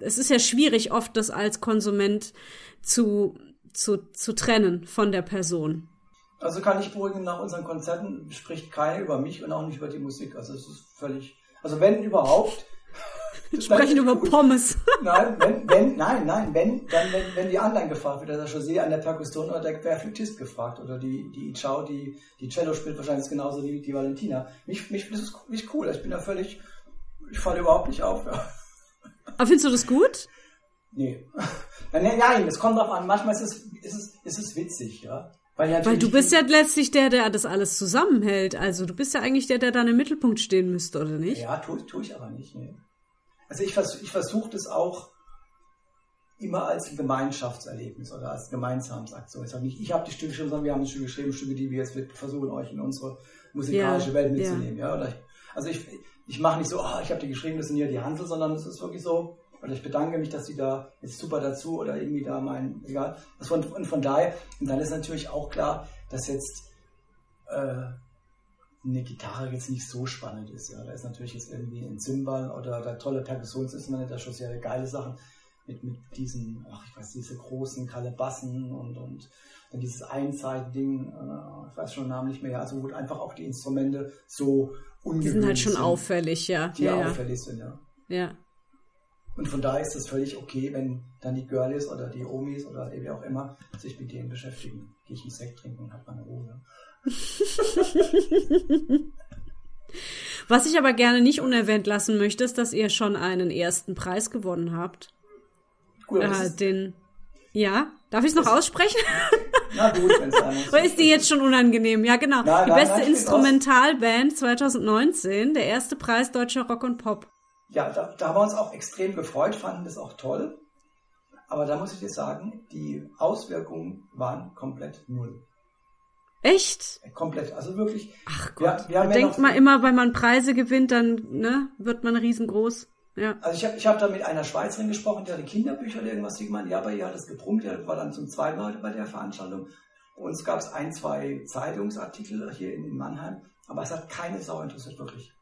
es ist ja schwierig, oft das als Konsument zu, zu, zu trennen von der Person. Also kann ich beruhigen, nach unseren Konzerten spricht keiner über mich und auch nicht über die Musik. Also es ist völlig, also wenn überhaupt, (laughs) Sprechen über cool. Pommes. (laughs) Nein, wenn, wenn, nein, nein, wenn, dann, wenn, wenn die anderen gefragt wird, der José an der Perkussion oder der Querflötist gefragt oder die, die Chao, die, die Cello spielt wahrscheinlich genauso wie die Valentina. Mich, mich, das ist nicht cool. Ich bin da völlig, ich falle überhaupt nicht auf, ja. Aber findest du das gut? Nee. Nein, nein, es kommt drauf an. Manchmal ist es, ist es, ist es witzig, ja. Weil, Weil, du bist ja letztlich der, der das alles zusammenhält. Also du bist ja eigentlich der, der da im Mittelpunkt stehen müsste, oder nicht? Ja, tue tu ich aber nicht. Nee. Also ich, vers ich versuche das auch immer als ein Gemeinschaftserlebnis oder als Gemeinsamsaktion. Ich sage nicht, ich habe die Stücke geschrieben, sondern wir haben die Stücke geschrieben, Stücke, die wir jetzt versuchen, euch in unsere musikalische ja, Welt mitzunehmen. Ja. ja? Ich, also ich, ich mache nicht so, oh, ich habe die geschrieben, das sind hier die Hansel, sondern es ist wirklich so, oder ich bedanke mich, dass sie da jetzt super dazu oder irgendwie da mein, egal. von, und von daher, und dann ist natürlich auch klar, dass jetzt äh, eine Gitarre jetzt nicht so spannend ist. Ja. Da ist natürlich jetzt irgendwie ein Zimbal oder da tolle Perkussionsinstrumente, da schon sehr geile Sachen mit, mit diesen, ach ich weiß, diese großen Kalebassen und, und dann dieses Einzeit-Ding, äh, ich weiß schon den Namen nicht mehr, also wo einfach auch die Instrumente so ungewöhnlich sind. Die sind halt schon sind, auffällig, ja. Die ja, auffällig ja. sind, ja. Ja. Und von daher ist es völlig okay, wenn dann die Girlies oder die Omis oder wie auch immer sich mit denen beschäftigen. Gehe ich einen Sekt trinken und habe meine Ruhe. (laughs) Was ich aber gerne nicht unerwähnt lassen möchte, ist, dass ihr schon einen ersten Preis gewonnen habt. Cool, äh, den. Ja, darf ich es noch aussprechen? (laughs) Na gut, wenn es sein Oder ist die jetzt schon unangenehm? Ja, genau. Nein, die nein, beste nein, Instrumentalband 2019, der erste Preis Deutscher Rock und Pop. Ja, da, da haben wir uns auch extrem gefreut, fanden das auch toll. Aber da muss ich dir sagen, die Auswirkungen waren komplett null. Echt? Komplett, also wirklich. Ach Gott, wir, wir denkt ja man immer, wenn man Preise gewinnt, dann ne, wird man riesengroß. Ja. Also ich habe ich hab da mit einer Schweizerin gesprochen, die hatte Kinderbücher oder irgendwas, die gemeint, ja, bei ihr hat es gebrummt, die war dann zum zweiten Mal bei der Veranstaltung. Bei uns gab es ein, zwei Zeitungsartikel hier in, Mannheim, aber es hat keine Sau interessiert, wirklich.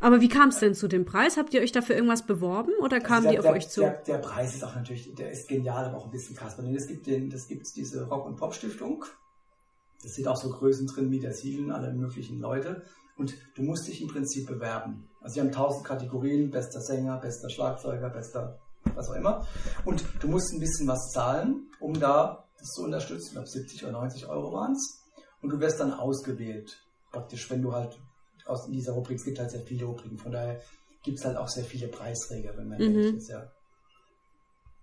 Aber wie kam es denn zu dem Preis? Habt ihr euch dafür irgendwas beworben oder also kamen also der, die auf der, euch zu? Der, der, Preis ist auch natürlich, der ist genial, aber auch ein bisschen krass. Es gibt, den, das gibt diese Rock- und Pop-Stiftung. Das sind auch so Größen drin wie der Siegeln, alle möglichen Leute. Und du musst dich im Prinzip bewerben. Also sie haben tausend Kategorien, bester Sänger, bester Schlagzeuger, bester was auch immer. Und du musst ein bisschen was zahlen, um da das zu unterstützen. Ich glaube 70 oder 90 Euro waren es. Und du wirst dann ausgewählt. Praktisch, wenn du halt aus dieser Rubrik, es gibt halt sehr viele Rubriken, von daher gibt es halt auch sehr viele Preisträger, wenn man mhm. ehrlich ist, ja.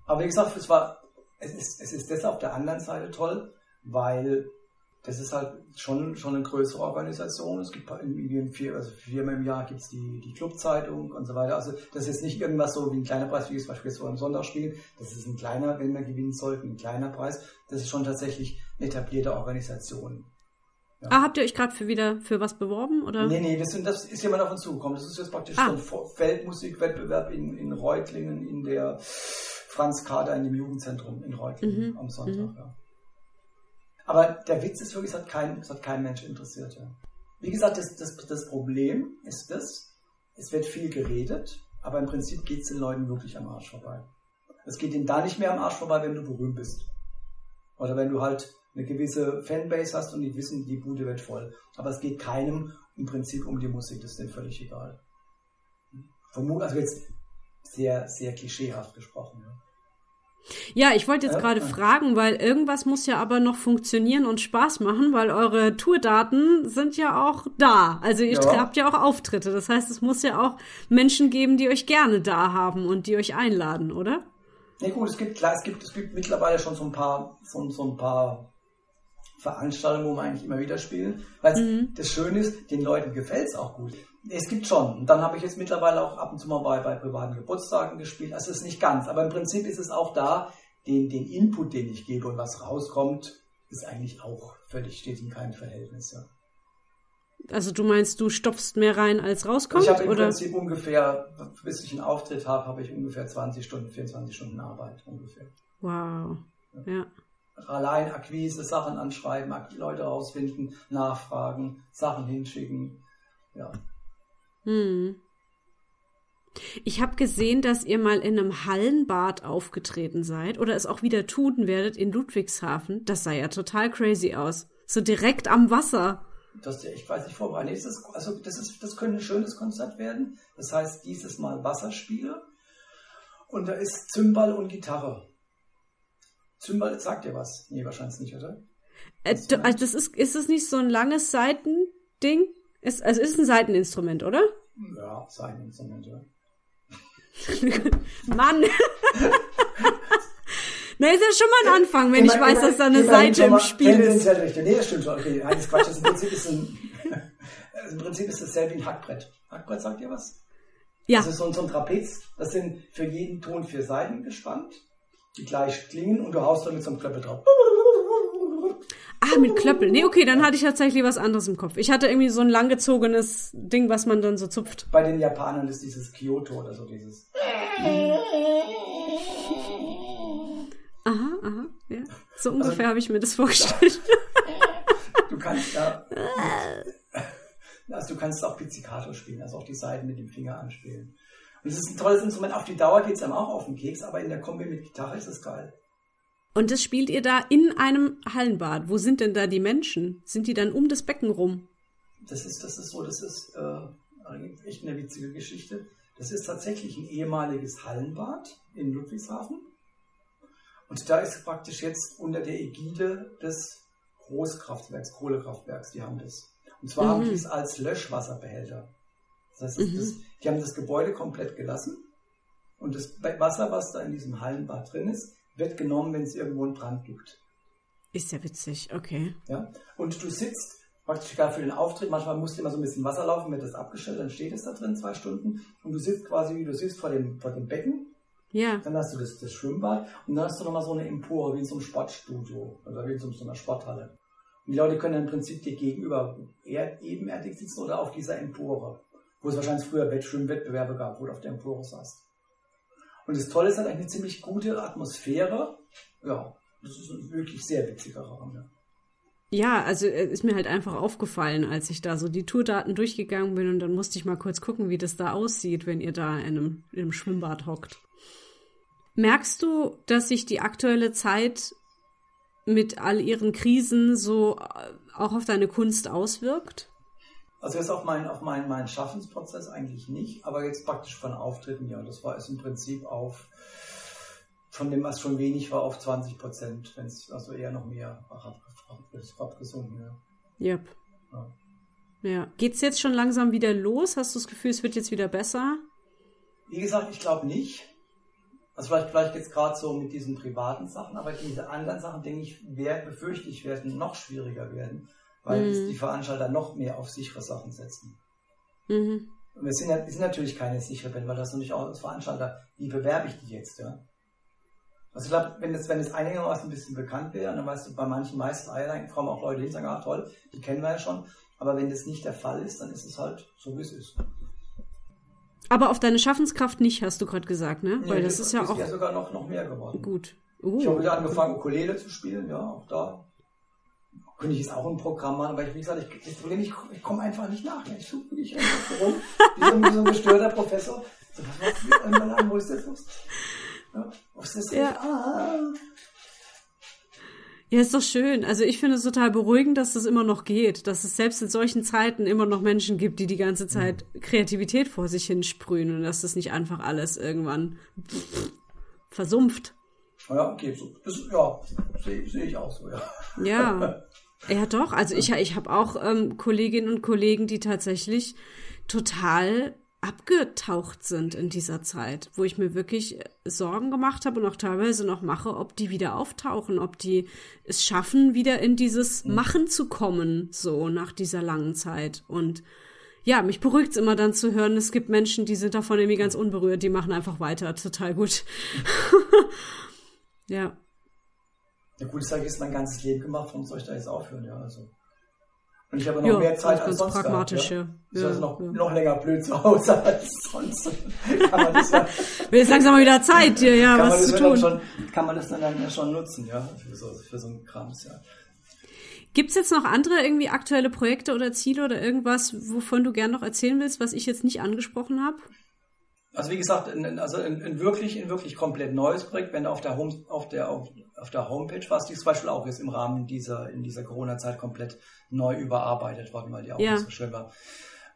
Aber wie gesagt, es war, es ist, es ist deshalb auf der anderen Seite toll, weil das ist halt schon, schon eine größere Organisation. Es gibt irgendwie vier, also viermal im Jahr gibt es die, die Clubzeitung und so weiter. Also das ist jetzt nicht irgendwas so wie ein kleiner Preis, wie es beispielsweise vor einem Sonntagsspiel. Das ist ein kleiner, wenn wir gewinnen sollten, ein kleiner Preis. Das ist schon tatsächlich eine etablierte Organisation. Ja. Ah, habt ihr euch gerade für wieder für was beworben? Oder? Nee, nee, das, sind, das ist jemand auf uns zugekommen. Das ist jetzt praktisch ah. so ein Feldmusikwettbewerb in, in Reutlingen, in der Franz Kader in dem Jugendzentrum in Reutlingen mhm. am Sonntag. Mhm. Ja. Aber der Witz ist wirklich, es hat kein, es hat kein Mensch interessiert. Ja. Wie gesagt, das, das, das Problem ist das, es wird viel geredet, aber im Prinzip geht es den Leuten wirklich am Arsch vorbei. Es geht ihnen da nicht mehr am Arsch vorbei, wenn du berühmt bist. Oder wenn du halt eine gewisse Fanbase hast und die wissen, die Bude wird voll. Aber es geht keinem im Prinzip um die Musik, das ist denen völlig egal. Also jetzt sehr, sehr klischeehaft gesprochen. Ja. Ja, ich wollte jetzt gerade fragen, weil irgendwas muss ja aber noch funktionieren und Spaß machen, weil eure Tourdaten sind ja auch da. Also ihr ja. habt ja auch Auftritte. Das heißt, es muss ja auch Menschen geben, die euch gerne da haben und die euch einladen, oder? Ja gut, es gibt klar, es gibt, es gibt mittlerweile schon so ein paar, so, so ein paar Veranstaltungen, wo wir eigentlich immer wieder spielen. Weil mhm. das Schöne ist, den Leuten gefällt es auch gut. Es gibt schon. Und dann habe ich jetzt mittlerweile auch ab und zu mal bei, bei privaten Geburtstagen gespielt. Also es ist nicht ganz. Aber im Prinzip ist es auch da, den, den Input, den ich gebe und was rauskommt, ist eigentlich auch völlig, steht in keinem Verhältnis. Ja. Also du meinst, du stopfst mehr rein, als rauskommt? Ich habe im oder? Prinzip ungefähr, bis ich einen Auftritt habe, habe ich ungefähr 20 Stunden, 24 Stunden Arbeit ungefähr. Wow. ja. ja allein Akquise, Sachen anschreiben, Leute rausfinden, nachfragen, Sachen hinschicken. Ja. Hm. Ich habe gesehen, dass ihr mal in einem Hallenbad aufgetreten seid oder es auch wieder tun werdet in Ludwigshafen. Das sah ja total crazy aus. So direkt am Wasser. das echt weiß nicht vorbereitet. Nee, das ist, also das, ist, das könnte ein schönes Konzert werden. Das heißt, dieses Mal Wasserspiele. Und da ist Zymbal und Gitarre. Zymbal sagt dir was? Nee, wahrscheinlich nicht, oder? Äh, du, also das ist, ist das nicht so ein langes Seitending? Ist, also ist ein Seiteninstrument, oder? Ja, Seiteninstrument, ja. (laughs) Mann! (laughs) Na, ist ja schon mal ein Anfang, wenn immer, ich weiß, immer, dass da eine Seite im Spiel ist. Nee, das stimmt schon. Okay, nein, das Quatsch. Das im Prinzip ist ein, (laughs) im Prinzip ist dasselbe wie ein Hackbrett. Hackbrett sagt ihr was? Ja. Das ist so, so ein Trapez. Das sind für jeden Ton vier Seiten gespannt, die gleich klingen und du haust dann mit so einem Klöppel drauf. Ah, mit Klöppel. Nee, okay, dann hatte ich tatsächlich was anderes im Kopf. Ich hatte irgendwie so ein langgezogenes Ding, was man dann so zupft. Bei den Japanern ist dieses Kyoto oder so dieses. Aha, aha, ja. So ungefähr also, habe ich mir das vorgestellt. du kannst da. Also du kannst auch Pizzicato spielen, also auch die Seiten mit dem Finger anspielen. Und es ist ein tolles Instrument. Auf die Dauer geht es einem auch auf den Keks, aber in der Kombi mit Gitarre ist es geil. Und das spielt ihr da in einem Hallenbad. Wo sind denn da die Menschen? Sind die dann um das Becken rum? Das ist, das ist so, das ist äh, echt eine witzige Geschichte. Das ist tatsächlich ein ehemaliges Hallenbad in Ludwigshafen. Und da ist praktisch jetzt unter der Ägide des Großkraftwerks, Kohlekraftwerks, die haben das. Und zwar mhm. haben die es als Löschwasserbehälter. Das heißt, mhm. das, die haben das Gebäude komplett gelassen und das Wasser, was da in diesem Hallenbad drin ist, wird genommen, wenn es irgendwo einen Brand gibt. Ist ja witzig, okay. Ja, und du sitzt praktisch gar für den Auftritt, manchmal musst du immer so ein bisschen Wasser laufen, wird das abgestellt, dann steht es da drin zwei Stunden und du sitzt quasi, wie du sitzt vor dem, vor dem Becken. Ja. Dann hast du das, das Schwimmbad und dann hast du nochmal so eine Empore, wie in so einem Sportstudio oder wie in so einer Sporthalle. Und die Leute können dann im Prinzip dir gegenüber ebenerdig sitzen oder auf dieser Empore, wo es wahrscheinlich früher Wettschwimmwettbewerbe gab, wo du auf der Empore saßt. Und das Tolle ist halt eine ziemlich gute Atmosphäre. Ja, das ist ein wirklich sehr witziger Raum. Ja. Ja, also äh, ist mir halt einfach aufgefallen, als ich da so die Tourdaten durchgegangen bin und dann musste ich mal kurz gucken, wie das da aussieht, wenn ihr da in einem, in einem Schwimmbad hockt. Merkst du, dass sich die aktuelle Zeit mit all ihren Krisen so äh, auch auf deine Kunst auswirkt? Also jetzt auf meinen auf meinen, meinen Schaffensprozess eigentlich nicht, aber jetzt praktisch von Auftritten, ja. Das war es im Prinzip auf von dem, was schon wenig war, auf 20 Prozent, wenn es also eher noch mehr abgesunken, ja. Yep. Ja. ja. Geht's jetzt schon langsam wieder los? Hast du das Gefühl, es wird jetzt wieder besser? Wie gesagt, ich glaube nicht. Also vielleicht, vielleicht jetzt gerade so mit diesen privaten Sachen, aber diese anderen Sachen, denke ich, wer, befürchte ich, werden noch schwieriger werden weil mhm. die Veranstalter noch mehr auf sichere Sachen setzen. Mhm. Und wir sind, wir sind natürlich keine sichere Band, weil das natürlich auch als Veranstalter, wie bewerbe ich die jetzt, ja? Also ich glaube, wenn das, wenn das einigermaßen ein bisschen bekannt wäre, dann weißt du, bei manchen meisten Eierlein kommen auch Leute, die sagen, ah toll, die kennen wir ja schon. Aber wenn das nicht der Fall ist, dann ist es halt so, wie es ist. Aber auf deine Schaffenskraft nicht, hast du gerade gesagt, ne? Nee, Weil das, das ist ja auch. ja sogar noch, noch mehr geworden. Gut. Uh, ich habe wieder angefangen, Ukulele zu spielen, ja, auch da könnte ich jetzt auch ein Programm machen, aber ich, wie gesagt, ich, das Problem, ich, ich komme einfach nicht nach. Ich suche wirklich einfach rum, wie so, wie so ein gestörter Professor. So, was, was, wo ist der Fuß? Ja, wo ist das? Ja. Ah. Ja, ist doch schön. Also ich finde es total beruhigend, dass das immer noch geht, dass es selbst in solchen Zeiten immer noch Menschen gibt, die die ganze Zeit mhm. Kreativität vor sich hinsprühen und dass das nicht einfach alles irgendwann versumpft. Ja, okay, so. Das, ja, sehe seh ich auch so, ja. Ja. (laughs) Ja, doch. Also ich, ich habe auch ähm, Kolleginnen und Kollegen, die tatsächlich total abgetaucht sind in dieser Zeit, wo ich mir wirklich Sorgen gemacht habe und auch teilweise noch mache, ob die wieder auftauchen, ob die es schaffen, wieder in dieses mhm. Machen zu kommen, so nach dieser langen Zeit. Und ja, mich beruhigt es immer dann zu hören, es gibt Menschen, die sind davon irgendwie ganz unberührt, die machen einfach weiter, total gut. (laughs) ja. Ja gut, ich sage jetzt mein ganzes Leben gemacht, warum soll ich da jetzt aufhören, ja, also. Und ich habe noch ja, mehr Zeit als sonst pragmatisch, gehabt, ja. ja. Ist also noch, ja. noch länger blöd zu Hause (laughs) als sonst. kann man das ja, (laughs) Wird jetzt langsam mal wieder Zeit, hier, ja, was zu tun. Schon, kann man das dann, dann schon nutzen, ja, für so, für so einen Krams, ja. Gibt's jetzt noch andere irgendwie aktuelle Projekte oder Ziele oder irgendwas, wovon du gern noch erzählen willst, was ich jetzt nicht angesprochen habe? Also wie gesagt, ein, also ein, ein, wirklich, ein wirklich komplett neues Projekt, wenn du auf der, Home, auf der, auf, auf der Homepage warst, die zum Beispiel auch jetzt im Rahmen dieser, in dieser Corona-Zeit komplett neu überarbeitet worden, weil die auch ja. nicht so schön war.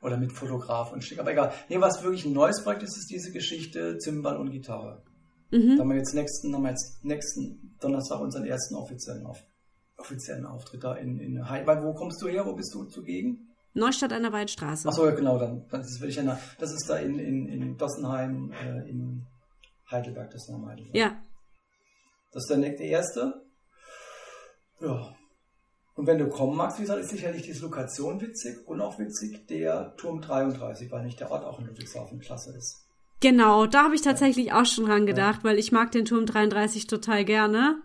Oder mit Fotograf und Schick. Aber egal. Nee, was wirklich ein neues Projekt ist, ist diese Geschichte Zimbal und Gitarre. Mhm. Da haben wir jetzt nächsten, haben wir jetzt nächsten Donnerstag unseren ersten offiziellen, offiziellen Auftritt da in, in Heidelberg. Wo kommst du her? Wo bist du zugegen? Neustadt an der Waldstraße. Achso, ja, genau, dann, dann ist es ja, das ist da in, in, in Dossenheim, äh, in Heidelberg, das ist Heidelberg. Ja. Das ist der, der erste. Ja. Und wenn du kommen magst, wie gesagt, ist sicherlich diese Lokation witzig und auch witzig der Turm 33, weil nicht der Ort auch in Ludwigshafen klasse ist. Genau, da habe ich tatsächlich ja. auch schon dran gedacht, ja. weil ich mag den Turm 33 total gerne.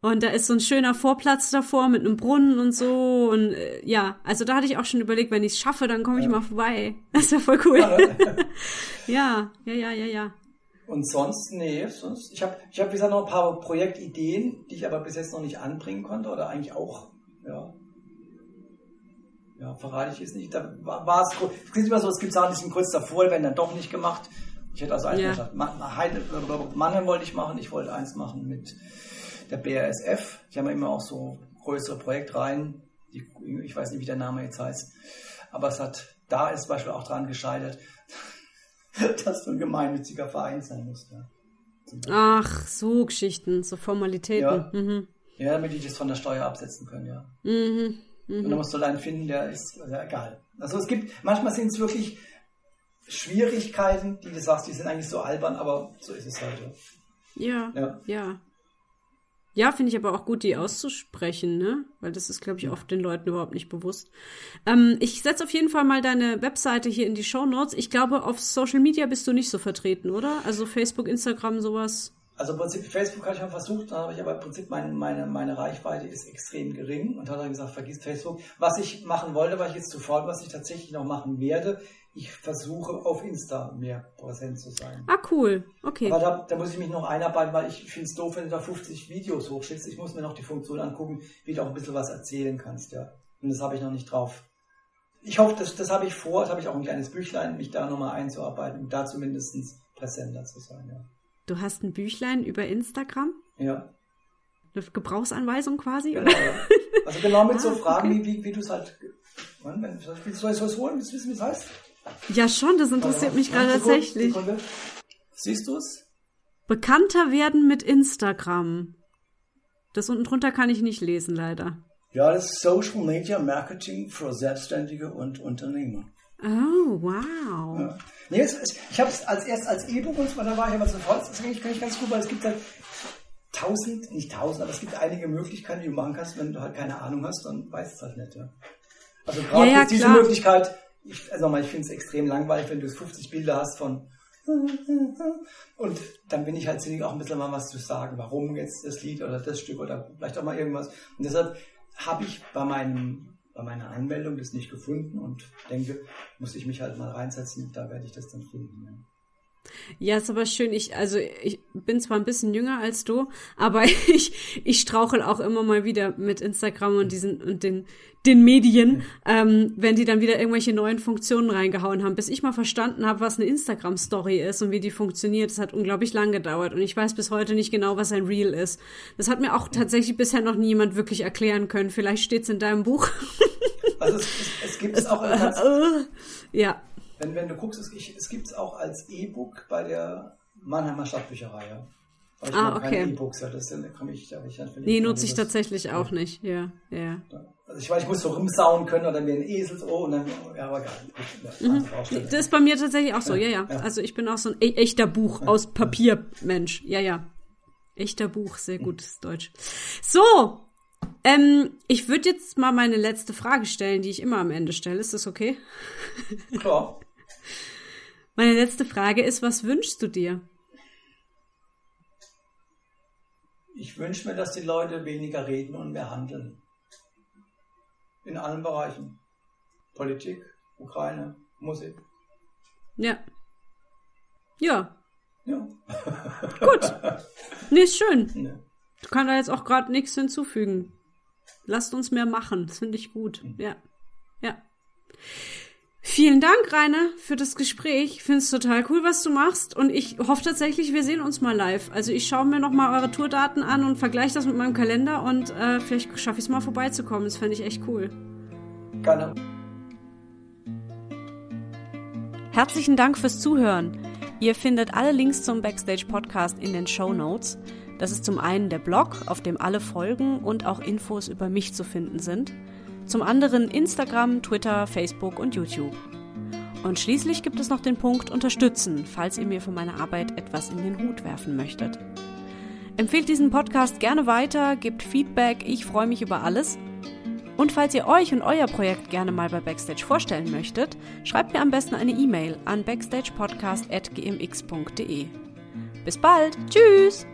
Und da ist so ein schöner Vorplatz davor mit einem Brunnen und so. Und äh, ja, also da hatte ich auch schon überlegt, wenn ich es schaffe, dann komme ich ja. mal vorbei. (laughs) Das ist ja voll cool. (laughs) ja, ja, ja, ja, ja. Und sonst, nee, sonst. Ich habe, ich hab, wie gesagt, noch ein paar Projektideen, die ich aber bis jetzt noch nicht anbringen konnte oder eigentlich auch, ja. Ja, verrate ich jetzt nicht. Da war, es, es gibt immer so, es gibt Sachen, die sind kurz davor, werden dann doch nicht gemacht. Ich hätte also einfach ja. gesagt, Mannheim wollte ich machen, ich wollte eins machen mit der BASF. Die haben immer auch so größere Projektreihen. Die, ich weiß nicht, wie der Name jetzt heißt. Aber es hat, da ist zum Beispiel auch dran gescheitert, (laughs) dass du ein gemeinnütziger Verein sein musst. Ja. Ach, so Geschichten, so Formalitäten. Ja. Mhm. ja, damit die das von der Steuer absetzen können, ja. Mhm. Mhm. Und dann musst du einen finden, der ist also egal. Also es gibt, manchmal sind es wirklich Schwierigkeiten, die du sagst, die sind eigentlich so albern, aber so ist es halt. Ja, ja. ja. Ja, finde ich aber auch gut, die auszusprechen, ne? Weil das ist, glaube ich, oft den Leuten überhaupt nicht bewusst. Ähm, ich setze auf jeden Fall mal deine Webseite hier in die Show Notes. Ich glaube, auf Social Media bist du nicht so vertreten, oder? Also Facebook, Instagram, sowas. Also im Prinzip Facebook hatte ich mal versucht, da habe ich aber im Prinzip meine, meine, meine Reichweite ist extrem gering und hat dann gesagt, vergiss Facebook. Was ich machen wollte, war ich jetzt sofort, was ich tatsächlich noch machen werde, ich versuche auf Insta mehr präsent zu sein. Ah, cool. Okay. Aber da, da muss ich mich noch einarbeiten, weil ich finde es doof, wenn du da 50 Videos hochschickst. Ich muss mir noch die Funktion angucken, wie du auch ein bisschen was erzählen kannst, ja. Und das habe ich noch nicht drauf. Ich hoffe, das, das habe ich vor, das habe ich auch ein kleines Büchlein, mich da nochmal einzuarbeiten und da zumindest präsenter zu sein, ja. Du hast ein Büchlein über Instagram? Ja. Eine Gebrauchsanweisung quasi? Genau, ja. Also genau mit (laughs) ah, so Fragen, okay. wie, wie, wie du es halt. Mann, wenn, soll ich es holen? Willst du wissen, wie es heißt? Ja, schon, das interessiert mich gerade tatsächlich. Sekunde. Siehst du es? Bekannter werden mit Instagram. Das unten drunter kann ich nicht lesen, leider. Ja, das ist Social Media Marketing für Selbstständige und Unternehmer. Oh, wow. Ja. Nee, ich habe es als erst als E-Book und so da war ich aber sofort, das kann ich, kann ich ganz gut, weil es gibt halt tausend, nicht tausend, aber es gibt einige Möglichkeiten, die du machen kannst, wenn du halt keine Ahnung hast, dann weißt du es halt nicht. Ja. Also gerade ja, ja, diese Möglichkeit, ich, also ich finde es extrem langweilig, wenn du 50 Bilder hast von (laughs) und dann bin ich halt ziemlich auch ein bisschen mal was zu sagen, warum jetzt das Lied oder das Stück oder vielleicht auch mal irgendwas. Und deshalb habe ich bei meinem bei meiner Anmeldung das nicht gefunden und denke, muss ich mich halt mal reinsetzen, da werde ich das dann finden. Ja. Ja, ist aber schön. Ich, also ich bin zwar ein bisschen jünger als du, aber (laughs) ich, ich strauchel auch immer mal wieder mit Instagram und diesen und den, den Medien, ähm, wenn die dann wieder irgendwelche neuen Funktionen reingehauen haben. Bis ich mal verstanden habe, was eine Instagram-Story ist und wie die funktioniert. Das hat unglaublich lang gedauert und ich weiß bis heute nicht genau, was ein Reel ist. Das hat mir auch tatsächlich bisher noch niemand wirklich erklären können. Vielleicht steht's in deinem Buch. Also es, es, es gibt es auch. Als, (laughs) ja. Wenn, wenn du guckst, es, es gibt es auch als E-Book bei der Mannheimer Stadtbücherei. Ja. Aber ich ah, okay. keine E-Books, ja, das da komme ich, da ich dann Nee, nutze ich tatsächlich ja. auch nicht, ja, ja. Also ich weiß, ich muss so rumsauen können oder mir ein Eselsohr und dann, ja, aber geil. Mhm. Das ist bei mir tatsächlich auch so, ja, ja. ja. Also ich bin auch so ein e echter Buch aus Papier, Mensch, ja, ja. Echter Buch, sehr gutes Deutsch. So, ähm, ich würde jetzt mal meine letzte Frage stellen, die ich immer am Ende stelle. Ist das okay? Klar. (laughs) Meine letzte Frage ist, was wünschst du dir? Ich wünsche mir, dass die Leute weniger reden und mehr handeln. In allen Bereichen. Politik, Ukraine, Musik. Ja. Ja. Ja. Gut. (laughs) Nee, ist schön. Ja. Du kannst da jetzt auch gerade nichts hinzufügen. Lasst uns mehr machen. Das finde ich gut. Mhm. Ja. Ja. Vielen Dank, Rainer, für das Gespräch. Ich finde es total cool, was du machst. Und ich hoffe tatsächlich, wir sehen uns mal live. Also ich schaue mir nochmal eure Tourdaten an und vergleiche das mit meinem Kalender und äh, vielleicht schaffe ich es mal vorbeizukommen. Das fände ich echt cool. Gerne. Herzlichen Dank fürs Zuhören. Ihr findet alle Links zum Backstage Podcast in den Show Notes. Das ist zum einen der Blog, auf dem alle Folgen und auch Infos über mich zu finden sind zum anderen Instagram, Twitter, Facebook und YouTube. Und schließlich gibt es noch den Punkt Unterstützen, falls ihr mir für meine Arbeit etwas in den Hut werfen möchtet. Empfehlt diesen Podcast gerne weiter, gebt Feedback, ich freue mich über alles. Und falls ihr euch und euer Projekt gerne mal bei Backstage vorstellen möchtet, schreibt mir am besten eine E-Mail an backstagepodcast.gmx.de. Bis bald, tschüss!